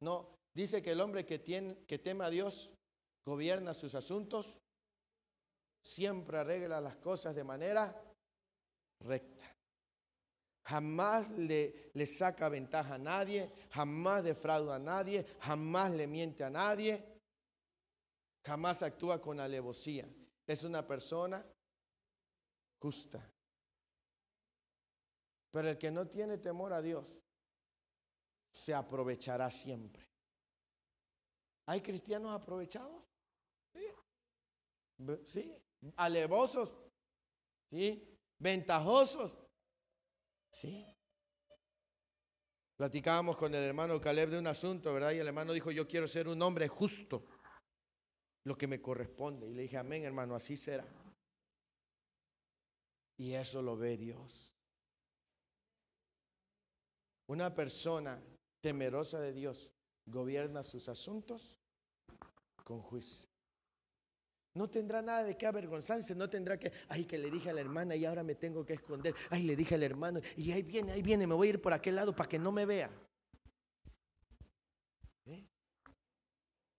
No, dice que el hombre que, tiene, que teme a Dios gobierna sus asuntos, siempre arregla las cosas de manera recta. Jamás le, le, saca ventaja a nadie, jamás defrauda a nadie, jamás le miente a nadie, jamás actúa con alevosía. Es una persona justa. Pero el que no tiene temor a Dios se aprovechará siempre. ¿Hay cristianos aprovechados? Sí. ¿Sí? Alevosos. Sí ventajosos. Sí. Platicábamos con el hermano Caleb de un asunto, ¿verdad? Y el hermano dijo, yo quiero ser un hombre justo, lo que me corresponde. Y le dije, amén, hermano, así será. Y eso lo ve Dios. Una persona temerosa de Dios gobierna sus asuntos con juicio. No tendrá nada de qué avergonzarse, no tendrá que, ay, que le dije a la hermana y ahora me tengo que esconder. Ay, le dije al hermano y ahí viene, ahí viene, me voy a ir por aquel lado para que no me vea. ¿Eh?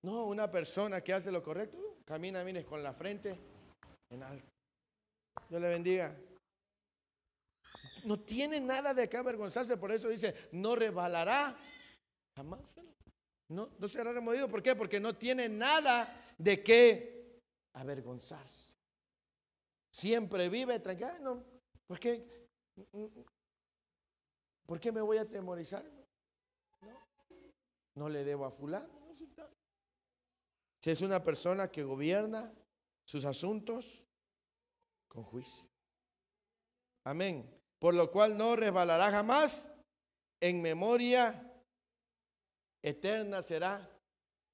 No, una persona que hace lo correcto, camina, mire, con la frente en alto. Dios le bendiga. No tiene nada de qué avergonzarse, por eso dice, no rebalará jamás. No, no será removido. ¿Por qué? Porque no tiene nada de qué avergonzarse. Siempre vive tranquilo. ¿Por qué? ¿Por qué me voy a atemorizar? No, no le debo a fulano. Si es una persona que gobierna sus asuntos con juicio. Amén. Por lo cual no resbalará jamás. En memoria eterna será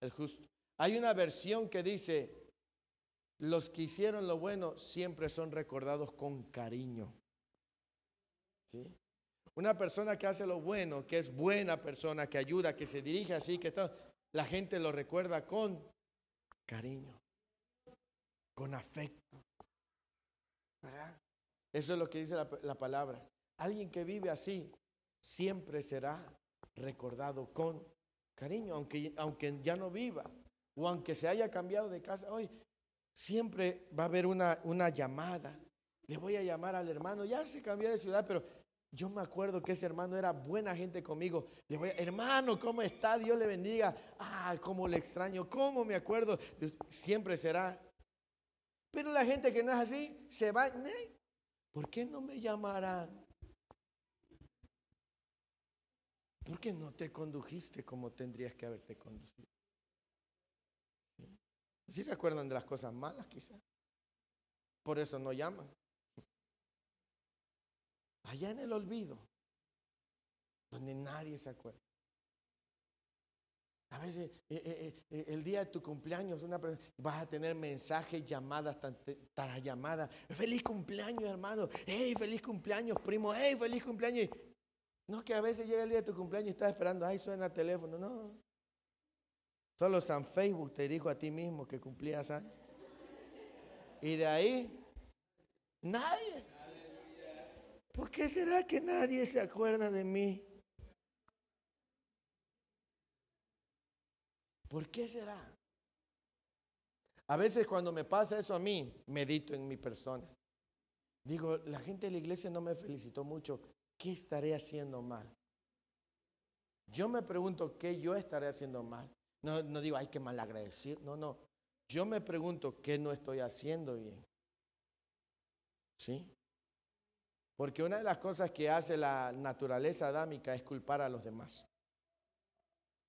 el justo. Hay una versión que dice, los que hicieron lo bueno siempre son recordados con cariño. ¿Sí? Una persona que hace lo bueno, que es buena persona, que ayuda, que se dirige así, que está, la gente lo recuerda con cariño, con afecto. ¿Verdad? Eso es lo que dice la, la palabra. Alguien que vive así siempre será recordado con cariño, aunque, aunque ya no viva o aunque se haya cambiado de casa. Hoy siempre va a haber una, una llamada. Le voy a llamar al hermano, ya se cambió de ciudad, pero yo me acuerdo que ese hermano era buena gente conmigo. Le voy a, hermano, ¿cómo está? Dios le bendiga. Ah, cómo le extraño, cómo me acuerdo. Siempre será. Pero la gente que no es así, se va. ¿Por qué no me llamarán? ¿Por qué no te condujiste como tendrías que haberte conducido? Si se acuerdan de las cosas malas, quizás. Por eso no llaman. Allá en el olvido donde nadie se acuerda. A veces eh, eh, eh, el día de tu cumpleaños una vas a tener mensajes, llamadas, tras llamadas. Feliz cumpleaños, hermano. Hey, feliz cumpleaños, primo. Hey, feliz cumpleaños. No que a veces llega el día de tu cumpleaños y estás esperando, ay, suena el teléfono. No. Solo San Facebook te dijo a ti mismo que cumplías años. Y de ahí, nadie. ¿Por qué será que nadie se acuerda de mí? ¿Por qué será? A veces cuando me pasa eso a mí, medito en mi persona. Digo, la gente de la iglesia no me felicitó mucho. ¿Qué estaré haciendo mal? Yo me pregunto qué yo estaré haciendo mal. No, no digo, hay que malagradecido. No, no. Yo me pregunto qué no estoy haciendo bien. ¿Sí? Porque una de las cosas que hace la naturaleza adámica es culpar a los demás.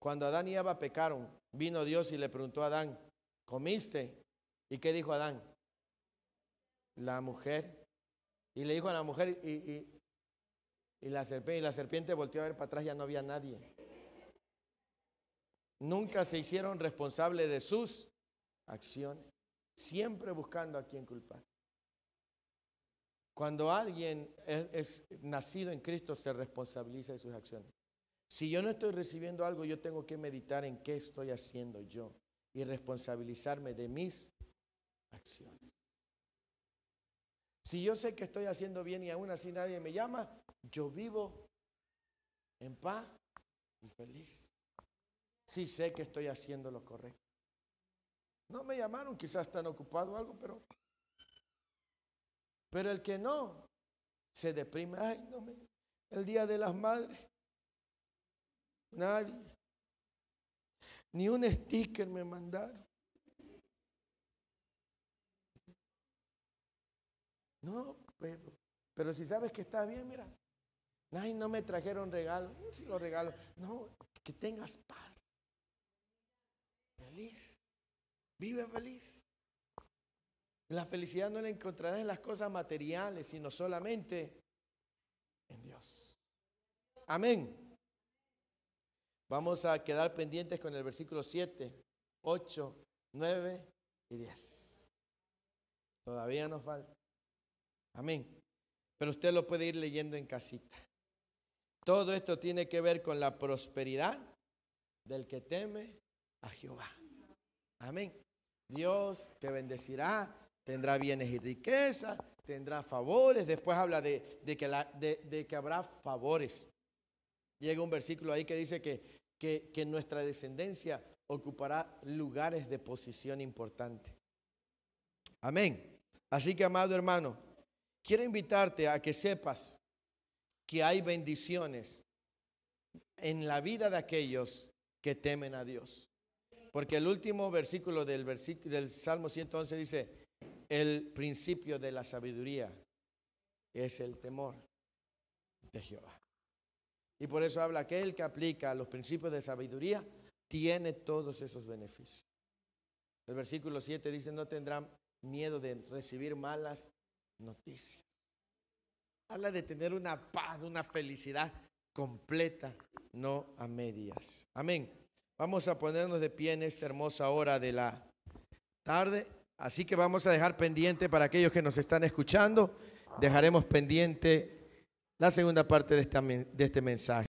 Cuando Adán y Eva pecaron, vino Dios y le preguntó a Adán, ¿comiste? ¿Y qué dijo Adán? La mujer. Y le dijo a la mujer, y, y, la, serpiente, y la serpiente volteó a ver para atrás, ya no había nadie. Nunca se hicieron responsables de sus acciones, siempre buscando a quien culpar. Cuando alguien es nacido en Cristo, se responsabiliza de sus acciones. Si yo no estoy recibiendo algo, yo tengo que meditar en qué estoy haciendo yo y responsabilizarme de mis acciones. Si yo sé que estoy haciendo bien y aún así nadie me llama, yo vivo en paz y feliz. Si sé que estoy haciendo lo correcto. No me llamaron, quizás están ocupados o algo, pero pero el que no se deprime, ay, no me el día de las madres Nadie. Ni un sticker me mandaron. No, pero, pero si sabes que estás bien, mira. Ay, no me trajeron regalo. Si lo regalo. No, que tengas paz. Feliz. Vive feliz. La felicidad no la encontrarás en las cosas materiales, sino solamente en Dios. Amén. Vamos a quedar pendientes con el versículo 7, 8, 9 y 10. Todavía nos falta. Amén. Pero usted lo puede ir leyendo en casita. Todo esto tiene que ver con la prosperidad del que teme a Jehová. Amén. Dios te bendecirá, tendrá bienes y riqueza, tendrá favores. Después habla de, que de que habrá favores. Llega un versículo ahí que dice que que, nuestra descendencia ocupará lugares de posición importante. Amén. Así que, amado hermano, quiero invitarte a que sepas que hay bendiciones en la vida de aquellos que temen a Dios. Porque el último versículo del, del Salmo 111 dice, el principio de la sabiduría es el temor de Jehová. Y por eso habla que el que aplica los principios de sabiduría tiene todos esos beneficios. El versículo 7 dice, no tendrán miedo de recibir malas noticias. Habla de tener una paz, una felicidad completa, no a medias. Amén. Vamos a ponernos de pie en esta hermosa hora de la tarde. Así que vamos a dejar pendiente para aquellos que nos están escuchando. Dejaremos pendiente la segunda parte de, este mensaje.